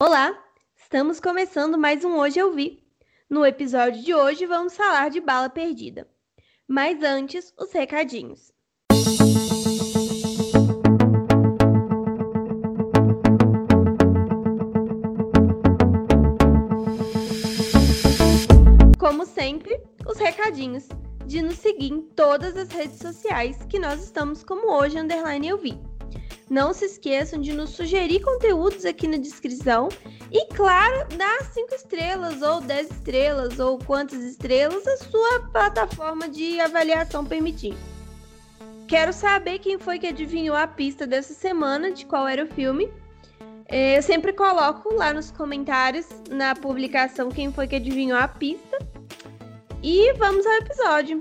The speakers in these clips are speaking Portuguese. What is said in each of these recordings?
Olá, estamos começando mais um Hoje Eu Vi. No episódio de hoje vamos falar de Bala Perdida. Mas antes, os recadinhos. Como sempre, os recadinhos de nos seguir em todas as redes sociais que nós estamos como hoje underline eu vi. Não se esqueçam de nos sugerir conteúdos aqui na descrição e, claro, dar 5 estrelas ou 10 estrelas ou quantas estrelas a sua plataforma de avaliação permitir. Quero saber quem foi que adivinhou a pista dessa semana, de qual era o filme. É, eu sempre coloco lá nos comentários, na publicação, quem foi que adivinhou a pista. E vamos ao episódio.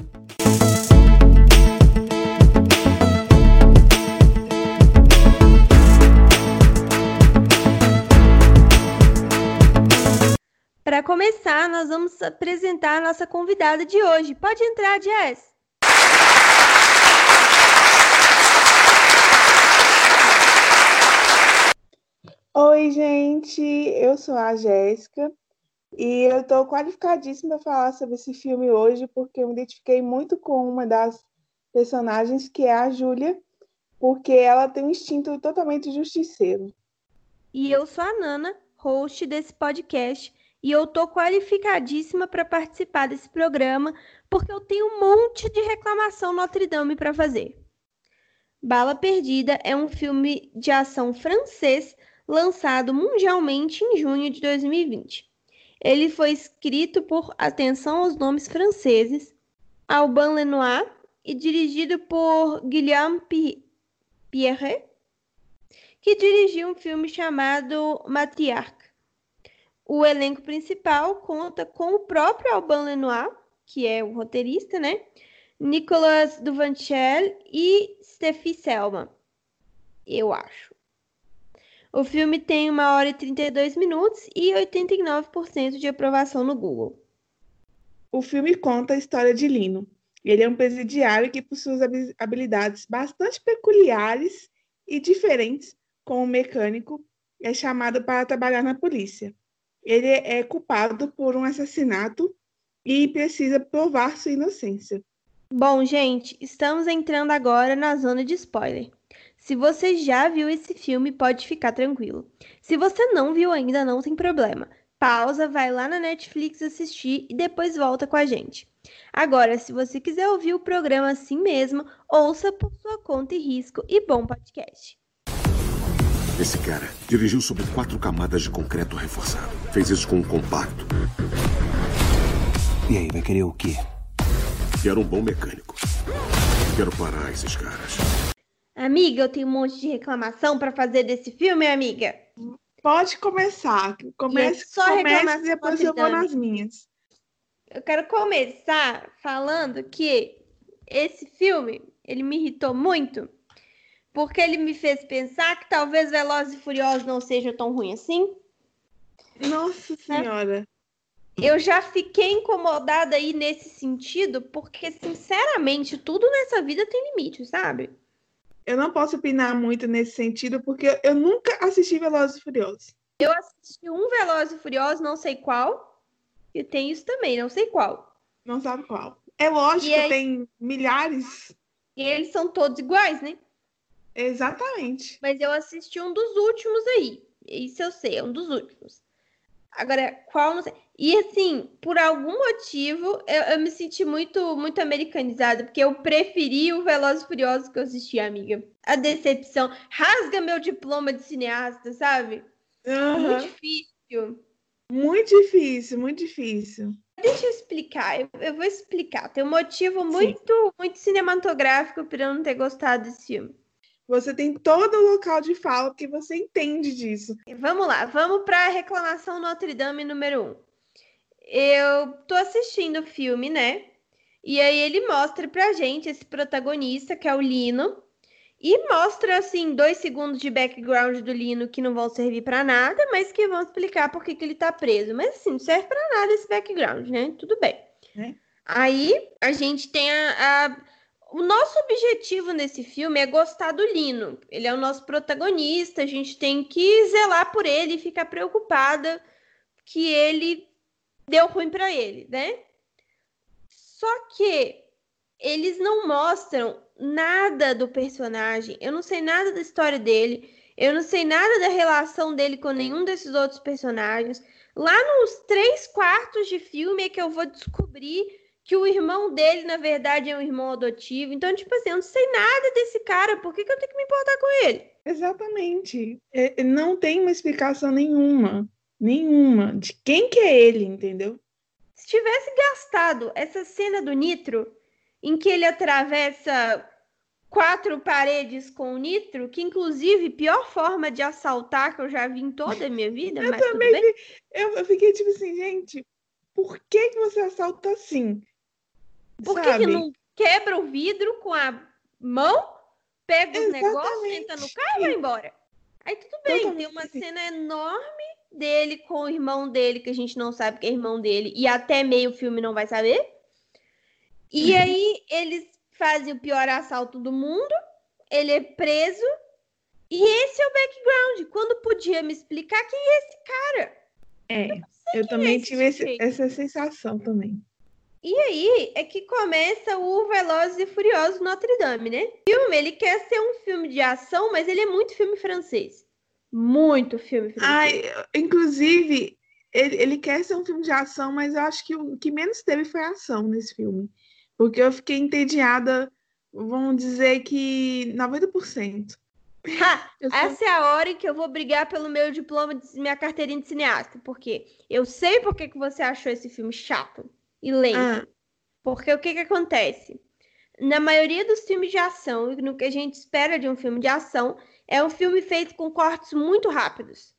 Para começar, nós vamos apresentar a nossa convidada de hoje. Pode entrar, Jess. Oi, gente, eu sou a Jéssica e eu estou qualificadíssima para falar sobre esse filme hoje porque eu me identifiquei muito com uma das personagens, que é a Júlia, porque ela tem um instinto totalmente justiceiro. E eu sou a Nana, host desse podcast, e eu tô qualificadíssima para participar desse programa, porque eu tenho um monte de reclamação Notre Dame para fazer. Bala Perdida é um filme de ação francês lançado mundialmente em junho de 2020. Ele foi escrito por, atenção aos nomes franceses, Alban Lenoir e dirigido por Guillaume Pierre, que dirigiu um filme chamado Matriarch. O elenco principal conta com o próprio Alban Lenoir, que é o roteirista, né? Nicolas Duvanchel e Steffi Selma, eu acho. O filme tem 1 hora e 32 minutos e 89% de aprovação no Google. O filme conta a história de Lino. Ele é um presidiário que possui habilidades bastante peculiares e diferentes como mecânico, é chamado para trabalhar na polícia ele é culpado por um assassinato e precisa provar sua inocência. Bom, gente, estamos entrando agora na zona de spoiler. Se você já viu esse filme, pode ficar tranquilo. Se você não viu ainda, não tem problema. Pausa, vai lá na Netflix assistir e depois volta com a gente. Agora, se você quiser ouvir o programa assim mesmo, ouça por sua conta e risco e bom podcast. Esse cara dirigiu sobre quatro camadas de concreto reforçado. Fez isso com um compacto. E aí, vai querer o quê? Quero um bom mecânico. Quero parar esses caras. Amiga, eu tenho um monte de reclamação para fazer desse filme, amiga. Pode começar. Comece, é só comece e depois eu vou nas minhas. Eu quero começar falando que esse filme, ele me irritou muito porque ele me fez pensar que talvez Velozes e Furiosos não seja tão ruim assim. Nossa né? Senhora! Eu já fiquei incomodada aí nesse sentido, porque, sinceramente, tudo nessa vida tem limite, sabe? Eu não posso opinar muito nesse sentido, porque eu nunca assisti Velozes e Furiosos. Eu assisti um Velozes e Furiosos, não sei qual, e tem isso também, não sei qual. Não sabe qual. É lógico, aí... tem milhares. E eles são todos iguais, né? Exatamente. Mas eu assisti um dos últimos aí. Isso eu sei, é um dos últimos. Agora, qual não sei. E assim, por algum motivo, eu, eu me senti muito muito americanizada, porque eu preferi o Velozes e Furiosos que eu assisti, amiga. A decepção. Rasga meu diploma de cineasta, sabe? Uhum. Muito difícil. Muito difícil, muito difícil. Deixa eu explicar, eu, eu vou explicar. Tem um motivo muito, muito cinematográfico para eu não ter gostado desse filme. Você tem todo o local de fala porque você entende disso. Vamos lá, vamos para a reclamação Notre Dame número 1. Um. Eu tô assistindo o filme, né? E aí ele mostra pra gente esse protagonista, que é o Lino, e mostra assim dois segundos de background do Lino que não vão servir para nada, mas que vão explicar por que, que ele tá preso. Mas assim, não serve para nada esse background, né? Tudo bem. É. Aí a gente tem a, a o nosso objetivo nesse filme é gostar do Lino. Ele é o nosso protagonista, a gente tem que zelar por ele e ficar preocupada que ele deu ruim para ele, né? Só que eles não mostram nada do personagem. Eu não sei nada da história dele. Eu não sei nada da relação dele com nenhum desses outros personagens. Lá nos três quartos de filme é que eu vou descobrir que o irmão dele, na verdade, é um irmão adotivo. Então, tipo assim, eu não sei nada desse cara, por que, que eu tenho que me importar com ele? Exatamente. É, não tem uma explicação nenhuma. Nenhuma. De quem que é ele, entendeu? Se tivesse gastado essa cena do Nitro, em que ele atravessa quatro paredes com o Nitro, que inclusive pior forma de assaltar que eu já vi em toda a minha vida, eu mas também eu, eu fiquei tipo assim, gente, por que, que você assalta assim? Por que, que não quebra o vidro com a mão, pega os negócios, entra no carro e vai embora? Aí tudo bem, Totalmente. tem uma cena enorme dele com o irmão dele, que a gente não sabe que é irmão dele, e até meio filme não vai saber. E Uhum. aí eles fazem o pior assalto do mundo, ele é preso, e esse é o background. Quando podia me explicar quem é esse cara? É, eu também esse tive esse- essa sensação também. E aí é que começa o Velozes e Furiosos Notre Dame, né? O filme, ele quer ser um filme de ação, mas ele é muito filme francês. Muito filme francês. Ai, inclusive, ele, ele quer ser um filme de ação, mas eu acho que o que menos teve foi ação nesse filme. Porque eu fiquei entediada, vamos dizer que 90%. Ha! Essa é a hora em que eu vou brigar pelo meu diploma, de, minha carteirinha de cineasta. Porque eu sei por que que você achou esse filme chato e lento. Ah, Porque o que que acontece? Na maioria dos filmes de ação, e no que a gente espera de um filme de ação, é um filme feito com cortes muito rápidos.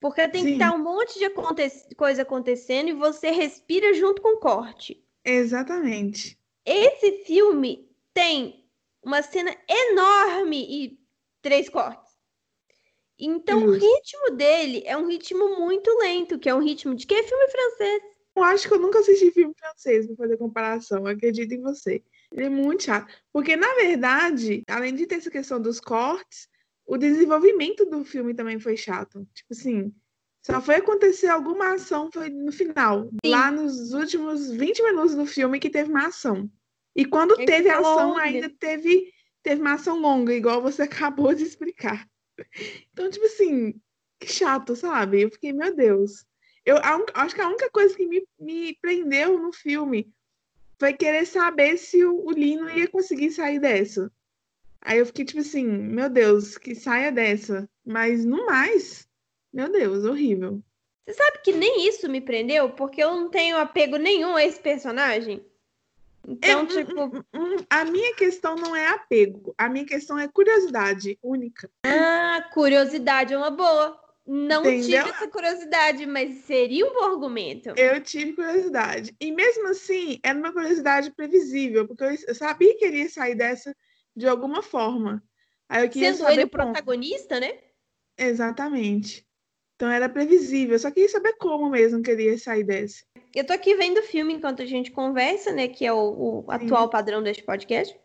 Porque tem que Sim. estar um monte de aconte- coisa acontecendo e você respira junto com o corte. exatamente. Esse filme tem uma cena enorme e três cortes. Então, o ritmo dele é um ritmo muito lento, que é um ritmo de que é filme francês. Eu acho que eu nunca assisti filme francês para fazer comparação, acredito em você. Ele é muito chato. Porque, na verdade, além de ter essa questão dos cortes, o desenvolvimento do filme também foi chato. Tipo assim, só foi acontecer alguma ação foi no final. Lá nos últimos 20 minutos do filme que teve uma ação. E quando teve ação, longa. ainda teve, teve uma ação longa, igual você acabou de explicar. Então, tipo assim, que chato, sabe? Eu fiquei, meu Deus. Eu a acho que a única coisa que me, me prendeu no filme foi querer saber se o, o Lino ia conseguir sair dessa. Aí eu fiquei tipo assim, meu Deus, que saia dessa. Mas no mais, meu Deus, horrível. Você sabe que nem isso me prendeu, porque eu não tenho apego nenhum a esse personagem. Então, tipo, Hum, A minha questão não é apego, a minha questão é curiosidade única. ah, curiosidade é uma boa. Não tive Entendeu? essa curiosidade, mas seria um bom argumento. Eu tive curiosidade. E mesmo assim, era uma curiosidade previsível, porque eu, sabia que ele ia sair dessa de alguma forma. Aí eu queria Sendo ele o protagonista, né? Exatamente. Então era previsível, só queria saber como mesmo que ele ia sair dessa. Eu tô aqui vendo o filme enquanto a gente conversa, né? Que é o, o atual padrão deste podcast.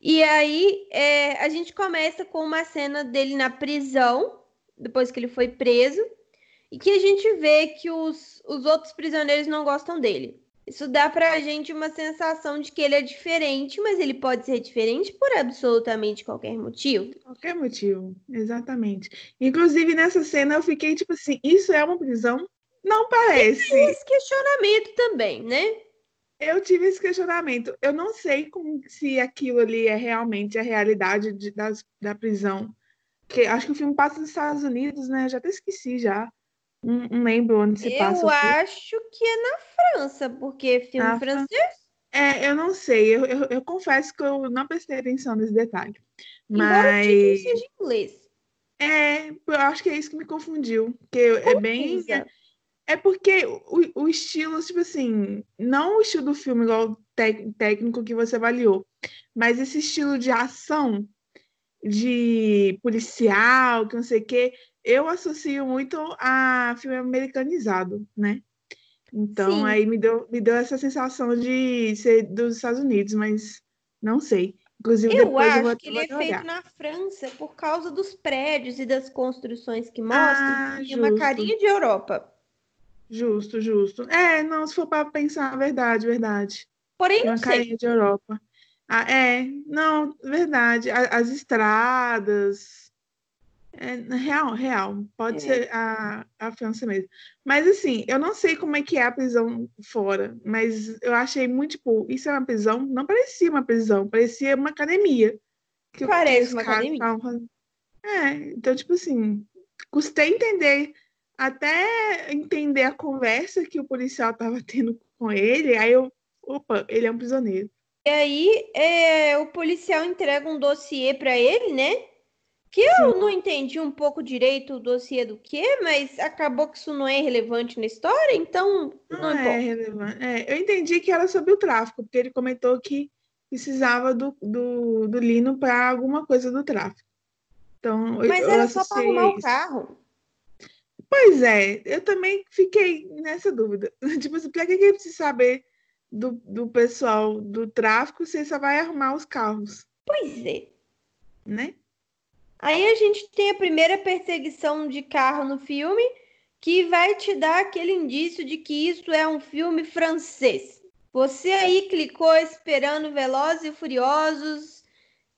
E aí é, a gente começa com uma cena dele na prisão, depois que ele foi preso, e que a gente vê que os, os outros prisioneiros não gostam dele. Isso dá pra gente uma sensação de que ele é diferente, mas ele pode ser diferente por absolutamente qualquer motivo. Qualquer motivo, exatamente. Inclusive, nessa cena eu fiquei tipo assim: isso é uma prisão? Não parece. Esse questionamento também, né? Eu tive esse questionamento. Eu não sei como, se aquilo ali é realmente a realidade de- das- da prisão. Porque acho que o filme passa nos Estados Unidos, né? Já até esqueci já. Não, não lembro onde se passa. Eu acho que é na França, porque filme Na francês É, eu não sei. Eu, eu, eu confesso que eu não prestei atenção nesse detalhe. Embora o Mas seja em inglês. é, eu acho que é isso que me confundiu. Porque é bem. É porque o, o estilo, tipo assim, não o estilo do filme igual técnico que você avaliou, mas esse estilo de ação, de policial, que não sei o quê, eu associo muito a filme americanizado, né? Então Sim. aí me deu, me deu essa sensação de ser dos Estados Unidos, mas Não sei. Inclusive, Eu depois eu vou acho que ele é olhar. feito na França por causa dos prédios e das construções que mostram. Ah, Tem uma carinha de Europa. Justo, justo. É, não, se for para pensar, verdade, verdade. Porém, uma carinha de Europa. Ah, é, não, verdade. A- As estradas. É, real, real. Pode É. ser a, a França mesmo. Mas assim, eu não sei como é que é a prisão fora, mas eu achei muito, tipo, isso é uma prisão? Não parecia uma prisão, parecia uma academia. Que Parece uma academia. fazendo. É, então, tipo assim, custei entender, até entender a conversa que o policial tava tendo com ele, aí eu, opa, ele é um prisioneiro. E aí, é, o policial entrega um dossiê para ele, né? Que eu não entendi um pouco direito o dossiê do quê, mas acabou que isso não é relevante na história, então não Não é relevante. É, eu entendi que era sobre o tráfico, porque ele comentou que precisava do, do, do Lino para alguma coisa do tráfico. Então, eu- Mas eu era só para arrumar o isso. carro. Pois é, eu também fiquei nessa dúvida. Tipo assim, pra que que ele precisa saber do, do pessoal do tráfico ele só vai arrumar os carros, Pois é. né? Aí a gente tem a primeira perseguição de carro no filme, que vai te dar aquele indício de que isso é um filme francês. Você aí clicou esperando Velozes e Furiosos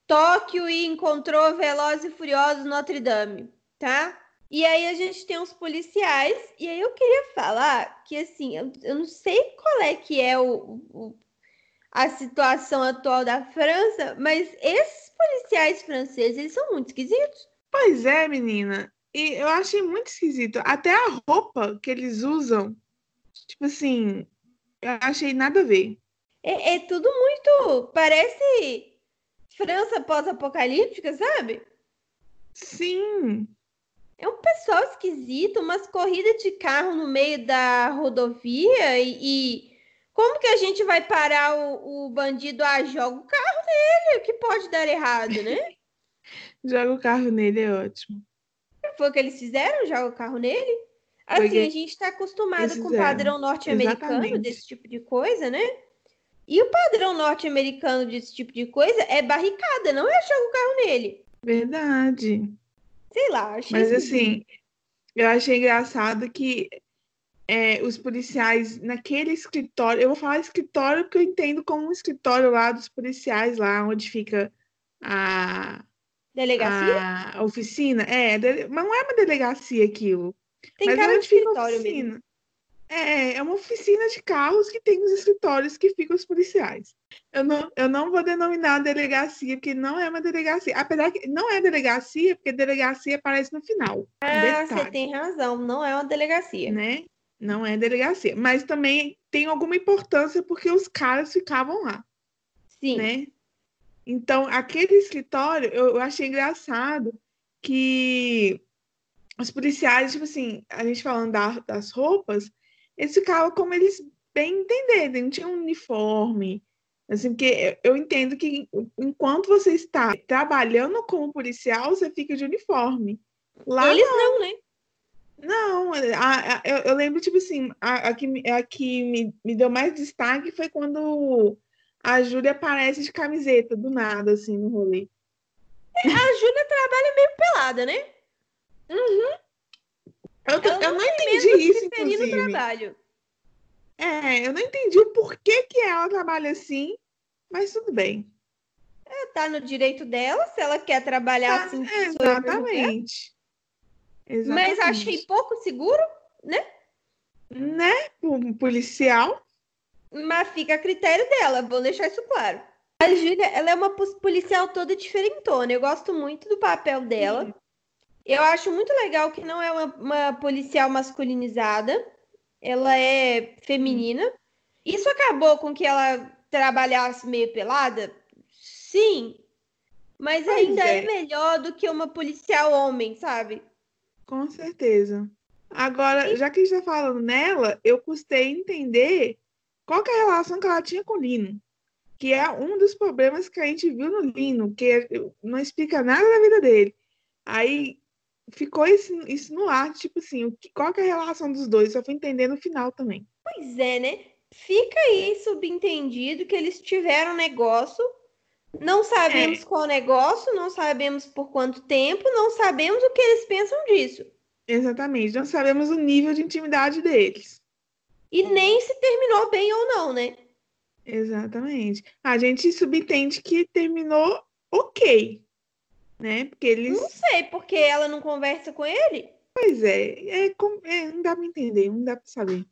Tóquio e encontrou Velozes e Furiosos Notre Dame, tá? E aí a gente tem os policiais, e aí eu queria falar que assim, eu, eu não sei qual é que é o- o, a situação atual da França, mas esses policiais franceses, eles são muito esquisitos. Pois é, menina. E eu achei muito esquisito. Até a roupa que eles usam, tipo assim, eu achei nada a ver. É, é tudo muito. Parece França pós-apocalíptica, sabe? Sim, É um pessoal esquisito, umas corridas de carro no meio da rodovia e, e como que a gente vai parar o, o bandido? Ah, joga o carro nele, o que pode dar errado, né? joga o carro nele, é ótimo. Foi o que eles fizeram, joga o carro nele. Assim, que a gente está acostumado com o padrão norte-americano desse tipo de coisa, né? E o padrão norte-americano desse tipo de coisa é barricada, não é jogar o carro nele. Verdade. Sei lá, achei Mas assim, eu achei engraçado que é, os policiais naquele escritório, eu vou falar escritório porque eu entendo como um escritório lá dos policiais, lá onde fica a, Delegacia? a oficina. É, mas não é uma delegacia aquilo. Tem mas cara é de onde fica a escritório mesmo. É, é uma oficina de carros que tem os escritórios que ficam os policiais. Eu não, eu não vou denominar delegacia, porque não é uma delegacia. Apesar que não é delegacia, porque delegacia aparece no final. Ah, você tem razão, não é uma delegacia. né? Não é delegacia. Mas também tem alguma importância porque os caras ficavam lá, Sim. né? Então, aquele escritório, eu, eu achei engraçado que os policiais, tipo assim, a gente falando da- das roupas, eles ficavam como eles bem entenderem, não tinha um uniforme. Assim, porque eu entendo que enquanto você está trabalhando como policial, você fica de uniforme. Lá Eles não, né? não, a- a- eu, eu lembro, tipo assim, a, a que, me- a que me, me deu mais destaque foi quando a Júlia aparece de camiseta, do nada, assim, no rolê. A Júlia trabalha meio pelada, né? Eu, eu não entendi isso, inclusive. trabalho. É, eu não entendi o porquê que ela trabalha assim, mas tudo bem. Ela tá no direito dela, se ela quer trabalhar Tá, assim. não quero. exatamente. Mas Exatamente. achei pouco seguro, Né? Um policial. mas fica a critério dela, vou deixar isso claro. A Júlia, ela é uma policial toda diferentona. Eu gosto muito do papel dela. Eu acho muito legal que não é uma, uma policial masculinizada. Ela é feminina. Isso acabou com que ela trabalhasse meio pelada? Sim. Mas Pois ainda é. é. melhor do que uma policial homem, sabe? Com certeza. Agora, já que a gente tá falando nela, eu custei entender qual que é a relação que ela tinha com o Lino. Que é um dos problemas que a gente viu no Lino, que não explica nada da vida dele. Aí ficou isso, isso no ar, tipo assim, o que- qual que é a relação dos dois? Só fui entender no final também. Pois é, né? Fica aí subentendido que eles tiveram negócio, Não sabemos é. qual negócio, não sabemos por quanto tempo, não sabemos o que eles pensam disso. Exatamente, não sabemos o nível de intimidade deles. E nem se terminou bem ou não, né? Exatamente. A gente subentende que terminou ok, né? Porque eles. Não sei, porque ela não conversa com ele. Pois é, é, é não dá pra entender, não dá pra saber.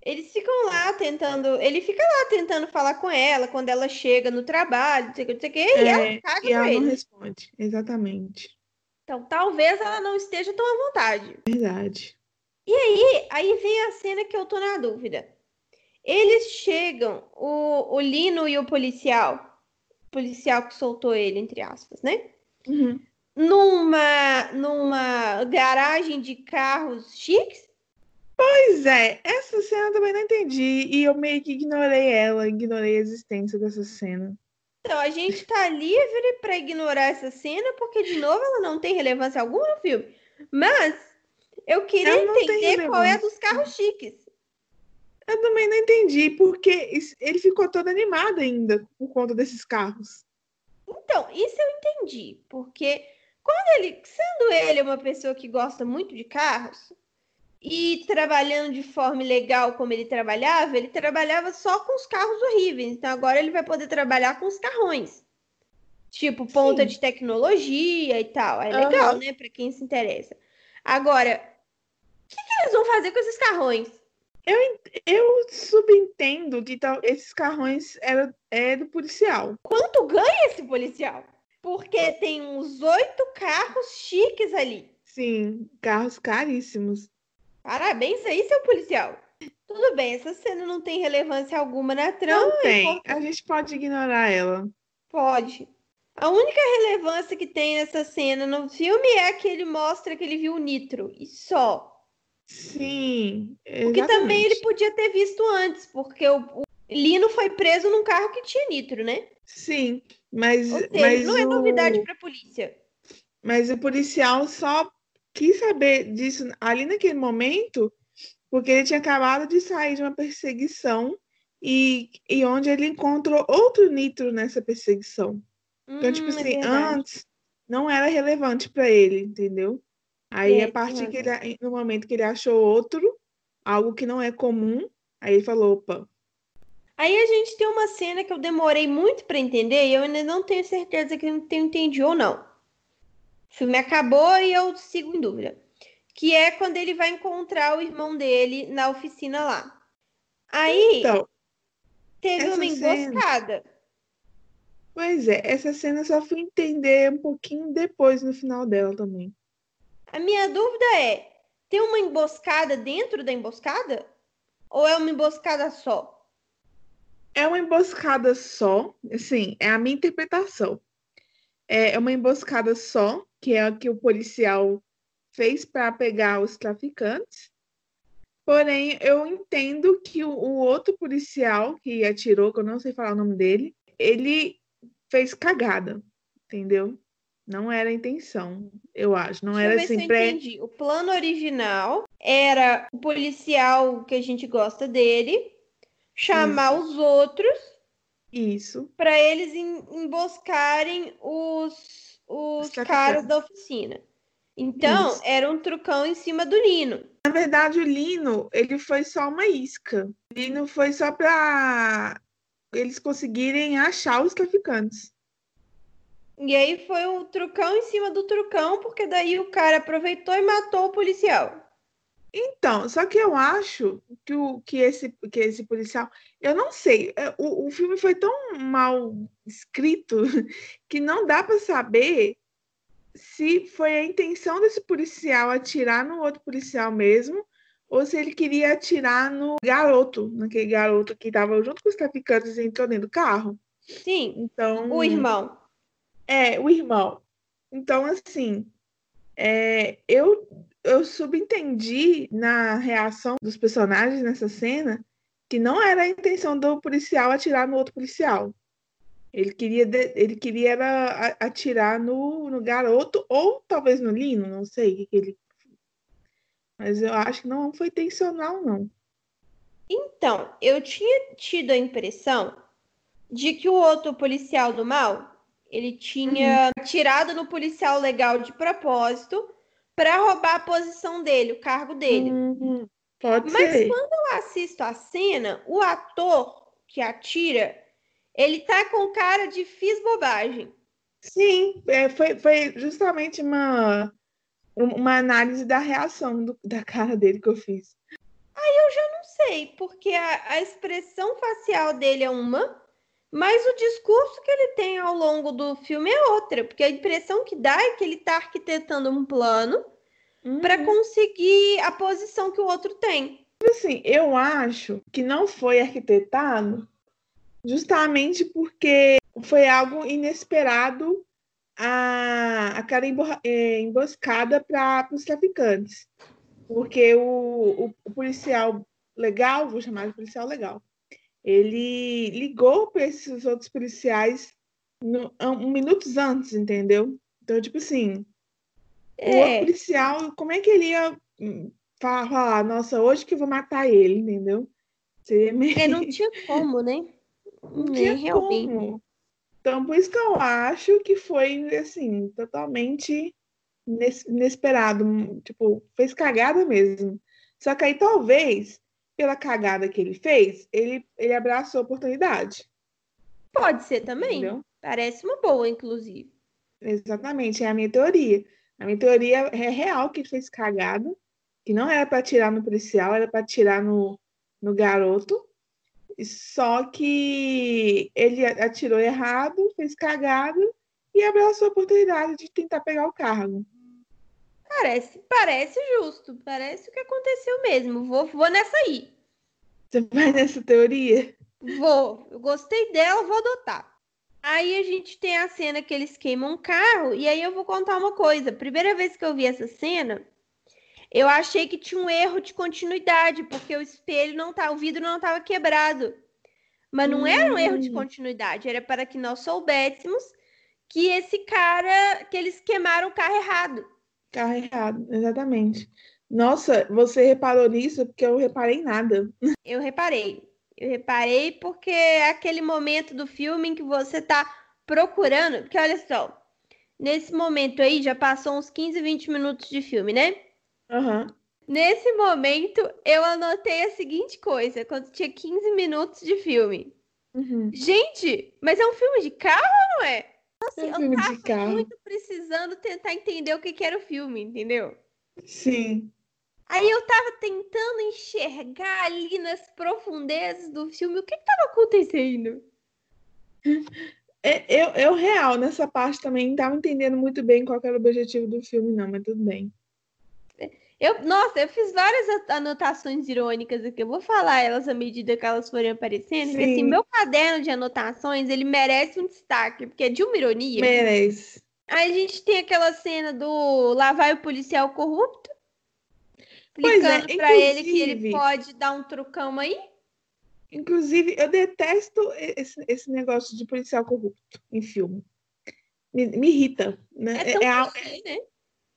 Eles ficam lá tentando. Ele fica lá tentando falar com ela quando ela chega no trabalho, não sei o que, não sei o que, é, e ela caga e ela ele. não responde. Exatamente. Então talvez ela não esteja tão à vontade. Verdade. E aí, aí vem a cena que eu tô na dúvida. Eles chegam, o, o Lino e o policial, o policial que soltou ele, entre aspas, né? Uhum. Numa, numa garagem de carros chiques. Pois é, essa cena eu também não entendi. E eu meio que ignorei ela, ignorei a existência dessa cena. Então, a gente tá livre para ignorar essa cena, porque, de novo, ela não tem relevância alguma no filme. Mas eu queria entender qual é a dos carros chiques. Eu também não entendi, porque ele ficou todo animado ainda por conta desses carros. Então, isso eu entendi, porque quando ele, sendo ele uma pessoa que gosta muito de carros e trabalhando de forma legal como ele trabalhava, ele trabalhava só com os carros horríveis. Então agora ele vai poder trabalhar com os carrões. Tipo, ponta Sim. de tecnologia e tal. É legal, uhum. né, para quem se interessa. Agora, o que, que eles vão fazer com esses carrões? Eu, eu subentendo que tal, esses carrões era, é do policial. Quanto ganha esse policial? Porque tem uns oito carros chiques ali. Sim, carros caríssimos. Parabéns aí, seu policial. Tudo bem, essa cena não tem relevância alguma na trama. Não tem, a gente pode ignorar ela. Pode. A única relevância que tem nessa cena no filme é que ele mostra que ele viu o Nitro, e só. Sim. Exatamente. Porque também ele podia ter visto antes, porque o, o, Lino foi preso num carro que tinha nitro, né? Sim, mas. Ou seja, mas não é novidade para a polícia. Mas o policial só quis saber disso ali naquele momento, porque ele tinha acabado de sair de uma perseguição e, e onde ele encontrou outro nitro nessa perseguição. Então, tipo hum, tipo assim, é antes não era relevante para ele, entendeu? Aí, é, a partir que ele, no momento que ele achou outro, algo que não é comum, aí ele falou, opa. Aí a gente tem uma cena que eu demorei muito para entender e eu ainda não tenho certeza que eu tenho entendido ou não. O filme acabou e eu sigo em dúvida. Que é quando ele vai encontrar o irmão dele na oficina lá. Aí então, teve uma emboscada. Cena... Pois é, essa cena eu só fui entender um pouquinho depois no final dela também. A minha dúvida é: tem uma emboscada dentro da emboscada? Ou é uma emboscada só? É uma emboscada só, assim, é a minha interpretação. É uma emboscada só, que é a que o policial fez para pegar os traficantes. Porém, eu entendo que o, o, outro policial que atirou, que eu não sei falar o nome dele, ele fez cagada, entendeu? Não era a intenção, eu acho. Não Deixa era assim. Pré... entendi. O plano original era o policial que a gente gosta dele chamar Isso. os outros. Isso. Para eles emboscarem os, os caras da oficina. Então, Isso. era um trucão em cima do Lino. Na verdade, o Lino, ele foi só uma isca. O Lino foi só para eles conseguirem achar os traficantes. E aí foi o trucão em cima do trucão, porque daí o cara aproveitou e matou o policial. Então, só que eu acho que, o, que, esse, que esse policial. Eu não sei, é, o, o filme foi tão mal escrito que não dá para saber se foi a intenção desse policial atirar no outro policial mesmo, ou se ele queria atirar no garoto, naquele garoto que estava junto com os traficantes e entrou dentro do carro. Sim. Então. O irmão. É, o irmão. Então, assim, é, eu, eu subentendi na reação dos personagens nessa cena que não era a intenção do policial atirar no outro policial. Ele queria, ele queria era atirar no, no garoto ou talvez no Lino, não sei ele. Mas eu acho que não foi intencional, não. Então, eu tinha tido a impressão de que o outro policial do mal, ele tinha uhum. atirado no policial legal de propósito para roubar a posição dele, o cargo dele. Uhum. Pode Mas ser. quando eu assisto a cena, o ator que atira, ele tá com cara de fiz bobagem. Sim, é, foi, foi justamente uma, uma análise da reação do, da cara dele que eu fiz. Aí eu já não sei, porque a, a expressão facial dele é uma, mas o discurso que ele tem ao longo do filme é outra, porque a impressão que dá é que ele está arquitetando um plano uhum. para conseguir a posição que o outro tem. Assim, eu acho que não foi arquitetado justamente porque foi algo inesperado a, a cara é, emboscada para os traficantes. Porque o, o, o, policial legal, vou chamar de policial legal, ele ligou para esses outros policiais no, um, minutos antes, entendeu? Então, tipo assim, é. o policial, como é que ele ia hum, falar, nossa, hoje que eu vou matar ele, entendeu? Seria meio... É, não tinha como, né? Não tinha realmente. como. Então, por isso que eu acho que foi, assim, totalmente inesperado. Tipo, fez cagada mesmo. Só que aí, talvez, pela cagada que ele fez, ele, ele abraçou a oportunidade. Pode ser também. Entendeu? Parece uma boa, inclusive. Exatamente, é a minha teoria. A minha teoria é real que ele fez cagada, que não era para tirar no policial, era para tirar no, no garoto. Só que ele atirou errado, fez cagada e abraçou a oportunidade de tentar pegar o cargo. Parece, parece justo, parece o que aconteceu mesmo. Vou, vou nessa aí. Você vai nessa teoria? Vou. Eu gostei dela, vou adotar. Aí a gente tem a cena que eles queimam um carro, e aí eu vou contar uma coisa. Primeira vez que eu vi essa cena, eu achei que tinha um erro de continuidade, porque o espelho não tá, o vidro não estava quebrado. Mas não hum. era um erro de hum. continuidade, era para que nós soubéssemos que esse cara, que eles queimaram o carro errado. Carro errado, exatamente. Nossa, você reparou nisso? Porque eu reparei nada. Eu reparei. Eu reparei porque é aquele momento do filme em que você tá procurando. Porque olha só, nesse momento aí já passou uns 15, 20 minutos de filme, né? Uhum. Nesse momento, eu anotei a seguinte coisa, quando tinha 15 minutos de filme. Uhum. Gente, mas é um filme de carro ou não é? Assim, um filme de carro. muito precisando tentar entender o que, que era o filme, entendeu? Sim. Aí eu tava tentando enxergar ali nas profundezas do filme o que, que tava acontecendo. É, eu, eu, real, nessa parte também, não tava entendendo muito bem qual era o objetivo do filme, não, mas tudo bem. Eu, nossa, eu fiz várias anotações irônicas aqui. Eu vou falar elas à medida que elas forem aparecendo. Porque, assim, meu caderno de anotações, ele merece um destaque, porque é de uma ironia. Merece. Aí a gente tem aquela cena do lá vai o policial corrupto. Explicando é, pra ele que ele pode dar um trucão aí. Inclusive, eu detesto esse, esse negócio de policial corrupto em filme. Me, me irrita. Né? É, tão é, clichê, é, né?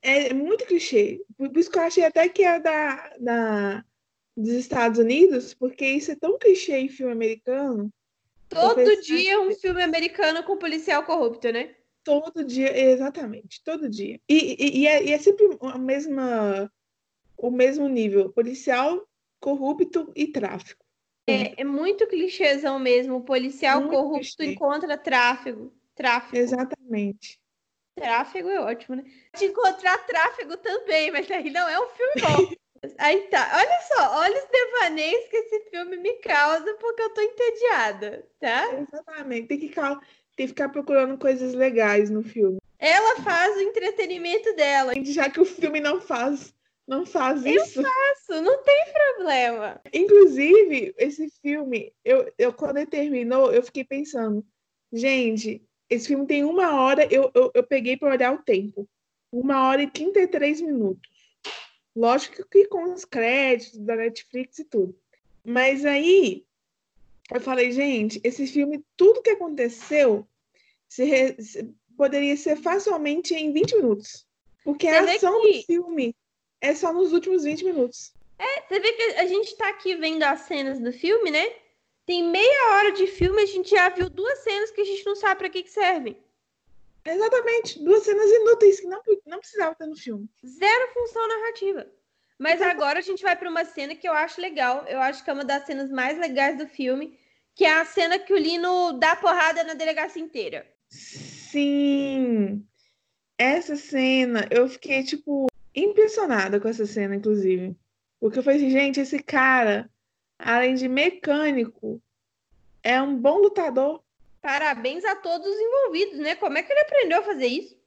É muito clichê. Por isso que eu achei até que é da, da, dos Estados Unidos, porque isso é tão clichê em filme americano. Todo dia um filme americano com policial corrupto, né? Todo dia, exatamente, todo dia. E, e, e, é, e é, sempre a mesma, o mesmo nível, policial, corrupto e tráfico. É, é muito clichêzão mesmo, policial muito corrupto clichê. encontra tráfego. Tráfico. Exatamente. Tráfego é ótimo, né? De encontrar tráfego também, mas aí não é um filme bom. aí tá, olha só, olha os devaneios que esse filme me causa porque eu tô entediada, tá? Exatamente, tem que, tem que ficar procurando coisas legais no filme. Ela faz o entretenimento dela. Já que o filme não faz, não faz isso. Eu faço, não tem problema. Inclusive, esse filme, eu, eu quando ele terminou, eu fiquei pensando, gente, esse filme tem uma hora, eu, eu, eu peguei para olhar o tempo. Uma hora e 33 minutos. Lógico que com os créditos da Netflix e tudo. Mas aí eu falei, gente, esse filme, tudo que aconteceu se re... poderia ser facilmente em 20 minutos. Porque a ação que... do filme é só nos últimos 20 minutos. É, você vê que a gente tá aqui vendo as cenas do filme, né? Tem meia hora de filme, a gente já viu duas cenas que a gente não sabe para que, que servem. Exatamente, duas cenas inúteis que não, não precisava ter no filme. Zero função narrativa. Mas agora a gente vai para uma cena que eu acho legal. Eu acho que é uma das cenas mais legais do filme, que é a cena que o Lino dá porrada na delegacia inteira. Sim. Essa cena, eu fiquei, tipo, impressionada com essa cena, inclusive. Porque eu falei assim, gente, esse cara, além de mecânico, é um bom lutador. Parabéns a todos os envolvidos, né? Como é que ele aprendeu a fazer isso?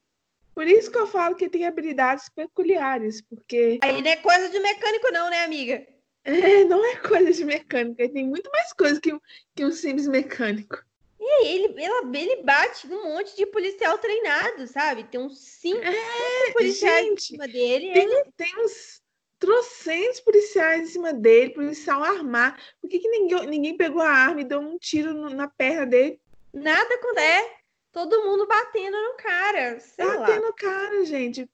Por isso que eu falo que tem habilidades peculiares, porque. Aí não é coisa de mecânico, não, né, amiga? É, não é coisa de mecânico. Ele tem muito mais coisa que, que um simples mecânico. E ele, ele, ele bate num monte de policial treinado, sabe? Tem uns cinco, É, policiais gente, em cima dele. Tem, ele- tem uns trocentos policiais em cima dele, policial armado. Por que, que ninguém, ninguém pegou a arma e deu um tiro no- na perna dele? Nada acontece. Todo mundo batendo no cara. Sei. Batendo o cara, gente.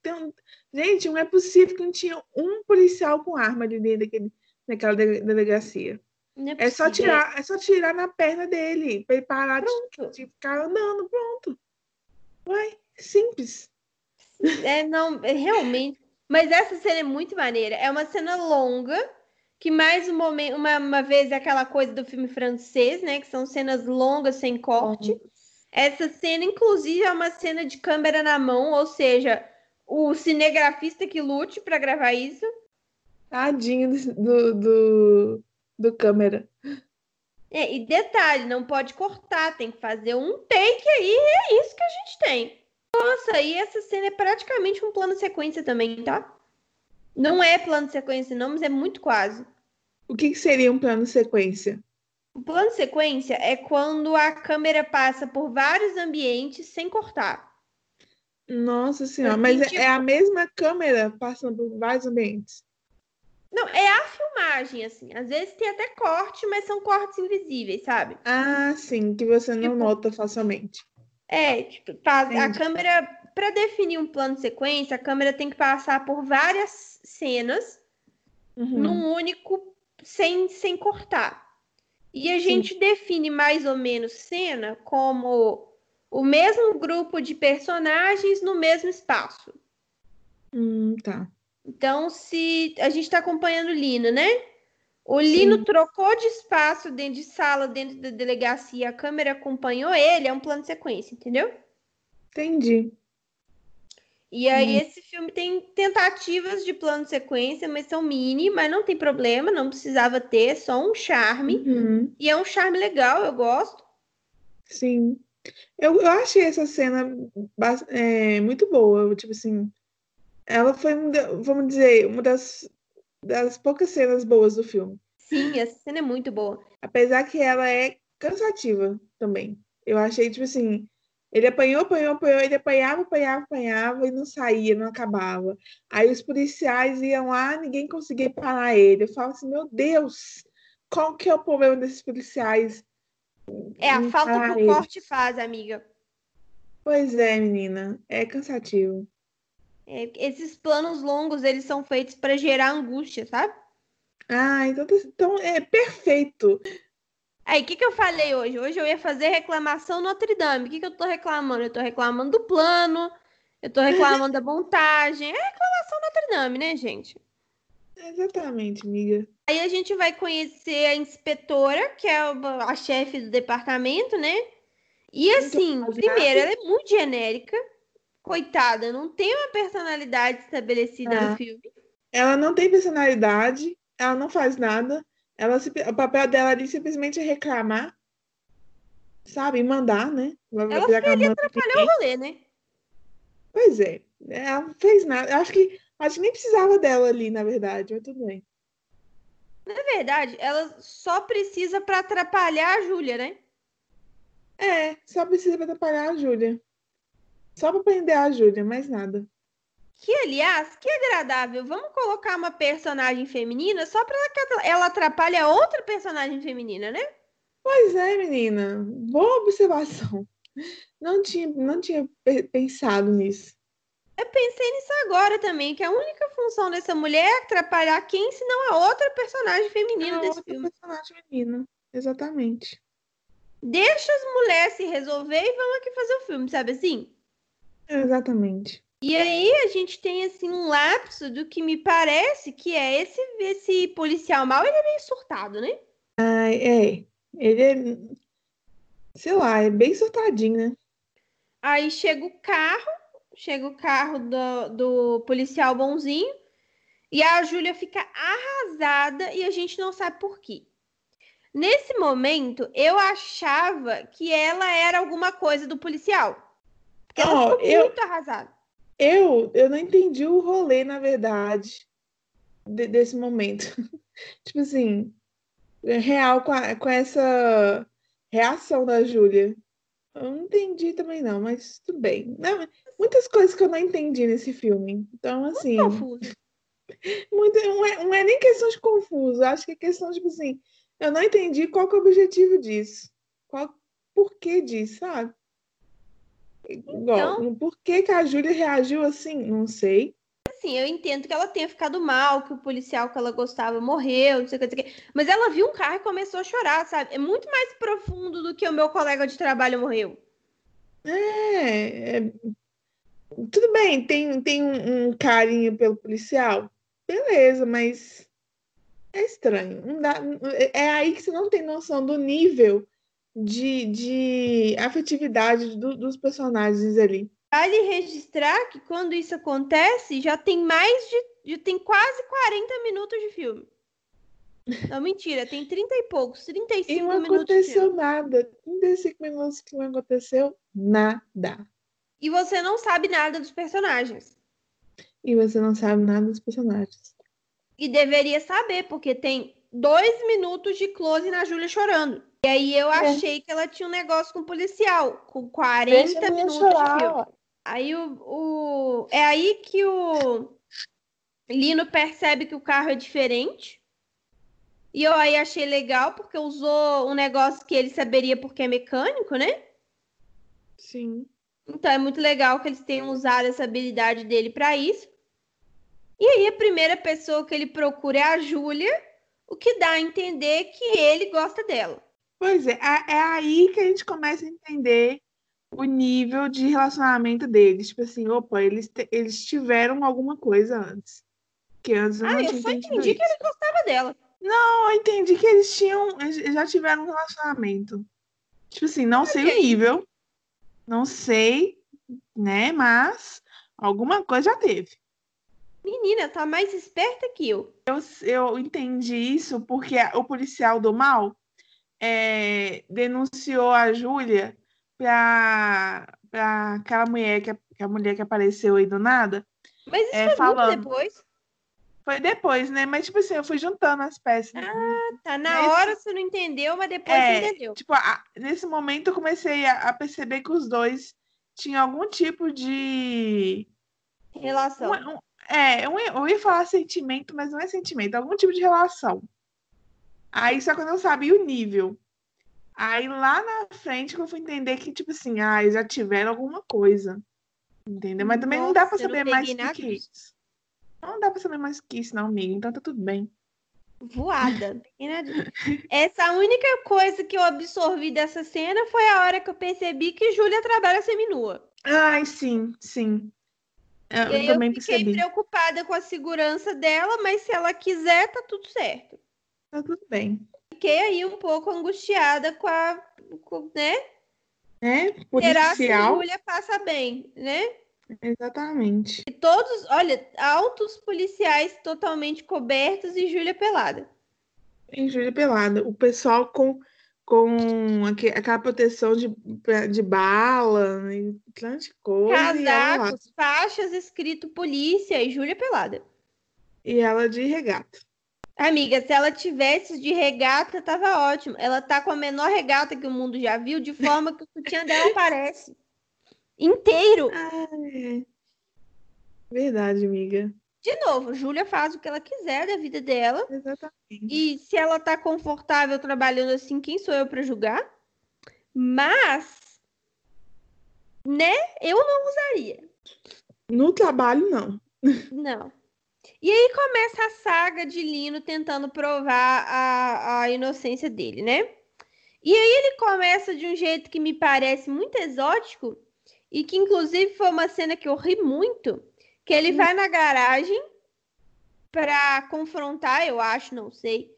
Gente, não é possível que não tinha um policial com arma ali dentro daquele, naquela delegacia. Não É só tirar, é só tirar na perna dele, pra ele parar de, de ficar andando, pronto. Uai, simples. É, não, é, realmente. Mas essa cena é muito maneira. É uma cena longa, que mais um momento, uma, uma vez é aquela coisa do filme francês, né? Que são cenas longas sem corte. Essa cena, inclusive, é uma cena de câmera na mão, ou seja, o cinegrafista que lute para gravar isso. Tadinho do, do, do, do câmera. É, e detalhe, não pode cortar, tem que fazer um take aí, e é isso que a gente tem. Nossa, e essa cena é praticamente um plano sequência também, tá? Não é plano sequência, não, mas é muito quase. O que, que seria um plano sequência? O plano sequência é quando a câmera passa por vários ambientes sem cortar. Nossa senhora, Assim, mas é- tipo- é a mesma câmera passando por vários ambientes. Não, é a filmagem, assim. Às vezes tem até corte, mas são cortes invisíveis, sabe? Ah, sim, que você não Tipo- nota facilmente. É, tipo, faz, a câmera, para definir um plano de sequência, a câmera tem que passar por várias cenas Uhum. num único, sem, sem cortar. E a gente define mais ou menos cena como o mesmo grupo de personagens no mesmo espaço. Hum, tá. Então, se a gente está acompanhando o Lino, né? O Lino Sim. trocou de espaço dentro de sala, dentro da delegacia, a câmera acompanhou ele, é um plano de sequência, entendeu? Entendi. E aí, Hum. esse filme tem tentativas de plano de sequência, mas são mini, mas não tem problema, não precisava ter, é só um charme. Uhum, E é um charme legal, eu gosto. sim. Eu, eu achei essa cena é, muito boa. Tipo assim, ela foi, vamos dizer, uma das, das poucas cenas boas do filme. Sim, essa cena é muito boa. Apesar que ela é cansativa também. Eu achei, tipo assim, ele apanhou, apanhou, apanhou, ele apanhava, apanhava, apanhava e não saía, não acabava. Aí os policiais iam lá, ninguém conseguia parar ele. Eu falo assim, meu Deus, qual que é o problema desses policiais? É a falta que o corte faz, amiga. Pois é, menina, é cansativo. É, esses planos longos, eles são feitos para gerar angústia, sabe? Ah, então, tá- então é perfeito. Aí, o que, que eu falei hoje? Hoje eu ia fazer reclamação Notre Dame. O que, que eu tô reclamando? Eu tô reclamando do plano, eu tô reclamando da montagem. É reclamação Notre Dame, né, gente? Exatamente, amiga. Aí a gente vai conhecer a inspetora, que é a chefe do departamento, né? E assim, primeiro, ela é muito genérica. Coitada, não tem uma personalidade estabelecida no Ah. filme. Ela não tem personalidade, ela não faz nada. Ela, simp- o papel dela ali simplesmente é reclamar, sabe? E mandar, né? Ela ela manda Atrapalhou o rolê, né? Pois é, ela não fez nada. Eu acho que, acho que nem precisava dela ali, na verdade, mas tudo bem. Na verdade, ela só precisa para atrapalhar a Júlia, né? É, só precisa pra atrapalhar a Júlia. Só pra prender a Júlia, mais nada. Que, aliás, que agradável. Vamos colocar uma personagem feminina só para ela, ela atrapalhe a outra personagem feminina, né? Pois é, menina. Boa observação. Não tinha, não tinha pe- pensado nisso. Eu pensei nisso agora também, que a única função dessa mulher é atrapalhar quem, senão a outra personagem feminina A desse outra filme. personagem menina. Exatamente. Deixa as mulheres se resolver e vamos aqui fazer o filme, sabe assim? Exatamente. E aí a gente tem assim um lapso do que me parece que é esse esse policial mal, ele é meio surtado, né? Ah, é. Ele é, sei lá, é bem surtadinho, né? Aí chega o carro, chega o carro do, do policial bonzinho, e a Júlia fica arrasada e a gente não sabe por quê. Nesse momento, eu achava que ela era alguma coisa do policial. Porque ela ficou eu- muito arrasada. Eu, eu não entendi o rolê, na verdade, de- desse momento. tipo assim, é real com, a- com essa reação da Júlia. Eu não entendi também, não, mas tudo bem. Não, muitas coisas que eu não entendi nesse filme. Então, assim, Confuso. muito, não, é, não é nem questão de confuso. Acho que é questão, tipo assim, eu não entendi qual que é o objetivo disso. Qual porquê disso, sabe? Igual, por que que a Júlia reagiu assim? Não sei. Assim, eu entendo que ela tenha ficado mal, que o policial que ela gostava morreu, não sei o que, não sei o que. Mas ela viu um carro e começou a chorar, sabe? É muito mais profundo do que o meu colega de trabalho morreu. É, é- tudo bem, tem, tem um, um carinho pelo policial, beleza, mas é estranho. Dá, é aí que você não tem noção do nível de, de afetividade do- dos personagens ali. Vale registrar que quando isso acontece, já tem mais de. Já tem quase 40 minutos de filme. Não, mentira, tem 30 e poucos, 35 E não minutos aconteceu nada. 35 minutos que não aconteceu nada. E você não sabe nada dos personagens. E você não sabe nada dos personagens. E deveria saber, porque tem dois minutos de close na Júlia chorando. E aí eu É. achei que ela tinha um negócio com o policial, com Deixa 40 a menina minutos de filme. Aí o, o- É aí que o Lino percebe que o carro é diferente. E eu aí achei legal, porque usou um negócio que ele saberia porque é mecânico, né? Sim. Então é muito legal que eles tenham usado essa habilidade dele para isso. E aí a primeira pessoa que ele procura é a Júlia, o que dá a entender que ele gosta dela. Pois é, é é aí que a gente começa a entender o nível de relacionamento deles. Tipo assim, opa, eles, eles tiveram alguma coisa antes. Que antes eu Ah, não eu só entendi que isso. ele gostava dela. Não, eu entendi que eles tinham, eles já tiveram um relacionamento. Tipo assim, não sei o nível, não sei, né? Mas alguma coisa já teve. Menina, tá mais esperta que eu. Eu entendi isso porque o policial do mal é, denunciou a Júlia pra, pra aquela mulher que, que a mulher que apareceu aí do nada. Mas isso É, foi falando. muito depois. Foi depois, né? Mas, tipo assim, eu fui juntando as peças. Tá na Nesse- hora você não entendeu, mas depois É, você entendeu. Tipo, a- nesse momento eu comecei a, a perceber que os dois tinham algum tipo de. Relação. um- um- é, eu ia- eu ia falar sentimento, mas não é sentimento, é algum tipo de relação. Aí só que eu não sabia o nível. Aí lá na frente que eu fui entender que, tipo assim, ah, já tiveram alguma coisa. Entendeu? Mas também não dá pra Nossa, saber mais do que isso. Não dá pra saber mais que isso, não, amiga. Então tá tudo bem. Voada. Essa única coisa que eu absorvi dessa cena foi a hora que eu percebi que Júlia trabalha seminua. Ai, sim, sim. Eu, aí eu também fiquei percebi. preocupada com a segurança dela, mas se ela quiser, tá tudo certo. Tá tudo bem. Fiquei aí um pouco angustiada com a. com- né? né? Será se Policial. Júlia passa bem, né? Exatamente. E todos, olha, altos policiais totalmente cobertos e Júlia pelada. Em Júlia Pelada. O pessoal com, com aque- aquela proteção de, de bala e tanta coisa. Casacos, faixas escrito polícia e Júlia pelada. e ela de regata. Amiga, se ela tivesse de regata, tava ótimo. Ela tá com a menor regata que o mundo já viu, de forma que o sutiã dela aparece. Inteiro. Ah, é. Verdade, amiga. De novo, Júlia faz o que ela quiser da vida dela. Exatamente. E se ela tá confortável trabalhando assim, quem sou eu pra julgar? Mas, né, eu não usaria. No trabalho, não. Não. E aí começa a saga de Lino tentando provar a, a inocência dele, né? E aí ele começa de um jeito que me parece muito exótico e que inclusive foi uma cena que eu ri muito, que ele hum. vai na garagem para confrontar, eu acho, não sei,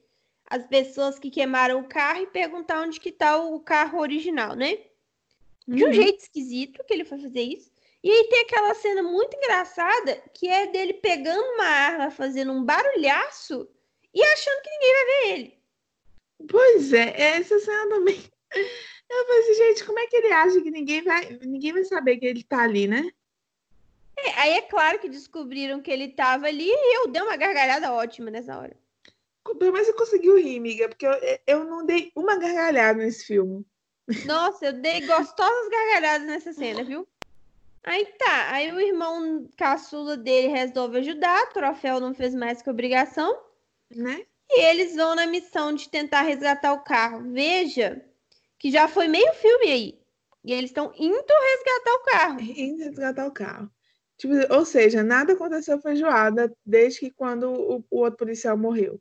as pessoas que queimaram o carro e perguntar onde que tá o carro original, né? De um uhum. jeito esquisito que ele foi fazer isso. E aí tem aquela cena muito engraçada que é dele pegando uma arma, fazendo um barulhaço e achando que ninguém vai ver ele. Pois é, essa cena também. Eu falei assim, gente, como é que ele acha que ninguém vai, ninguém vai saber que ele tá ali, né? É, aí é claro que descobriram que ele tava ali e eu dei uma gargalhada ótima nessa hora. Mas eu consegui rir, amiga, porque eu, eu não dei uma gargalhada nesse filme. Nossa, eu dei gostosas gargalhadas nessa cena, viu? Aí tá, aí o irmão caçula dele resolve ajudar, o troféu não fez mais que obrigação, né? E eles vão na missão de tentar resgatar o carro. Veja que já foi meio filme aí. E eles estão indo resgatar o carro. Indo resgatar o carro. Tipo, ou seja, nada aconteceu feijoada desde que quando o, o outro policial morreu.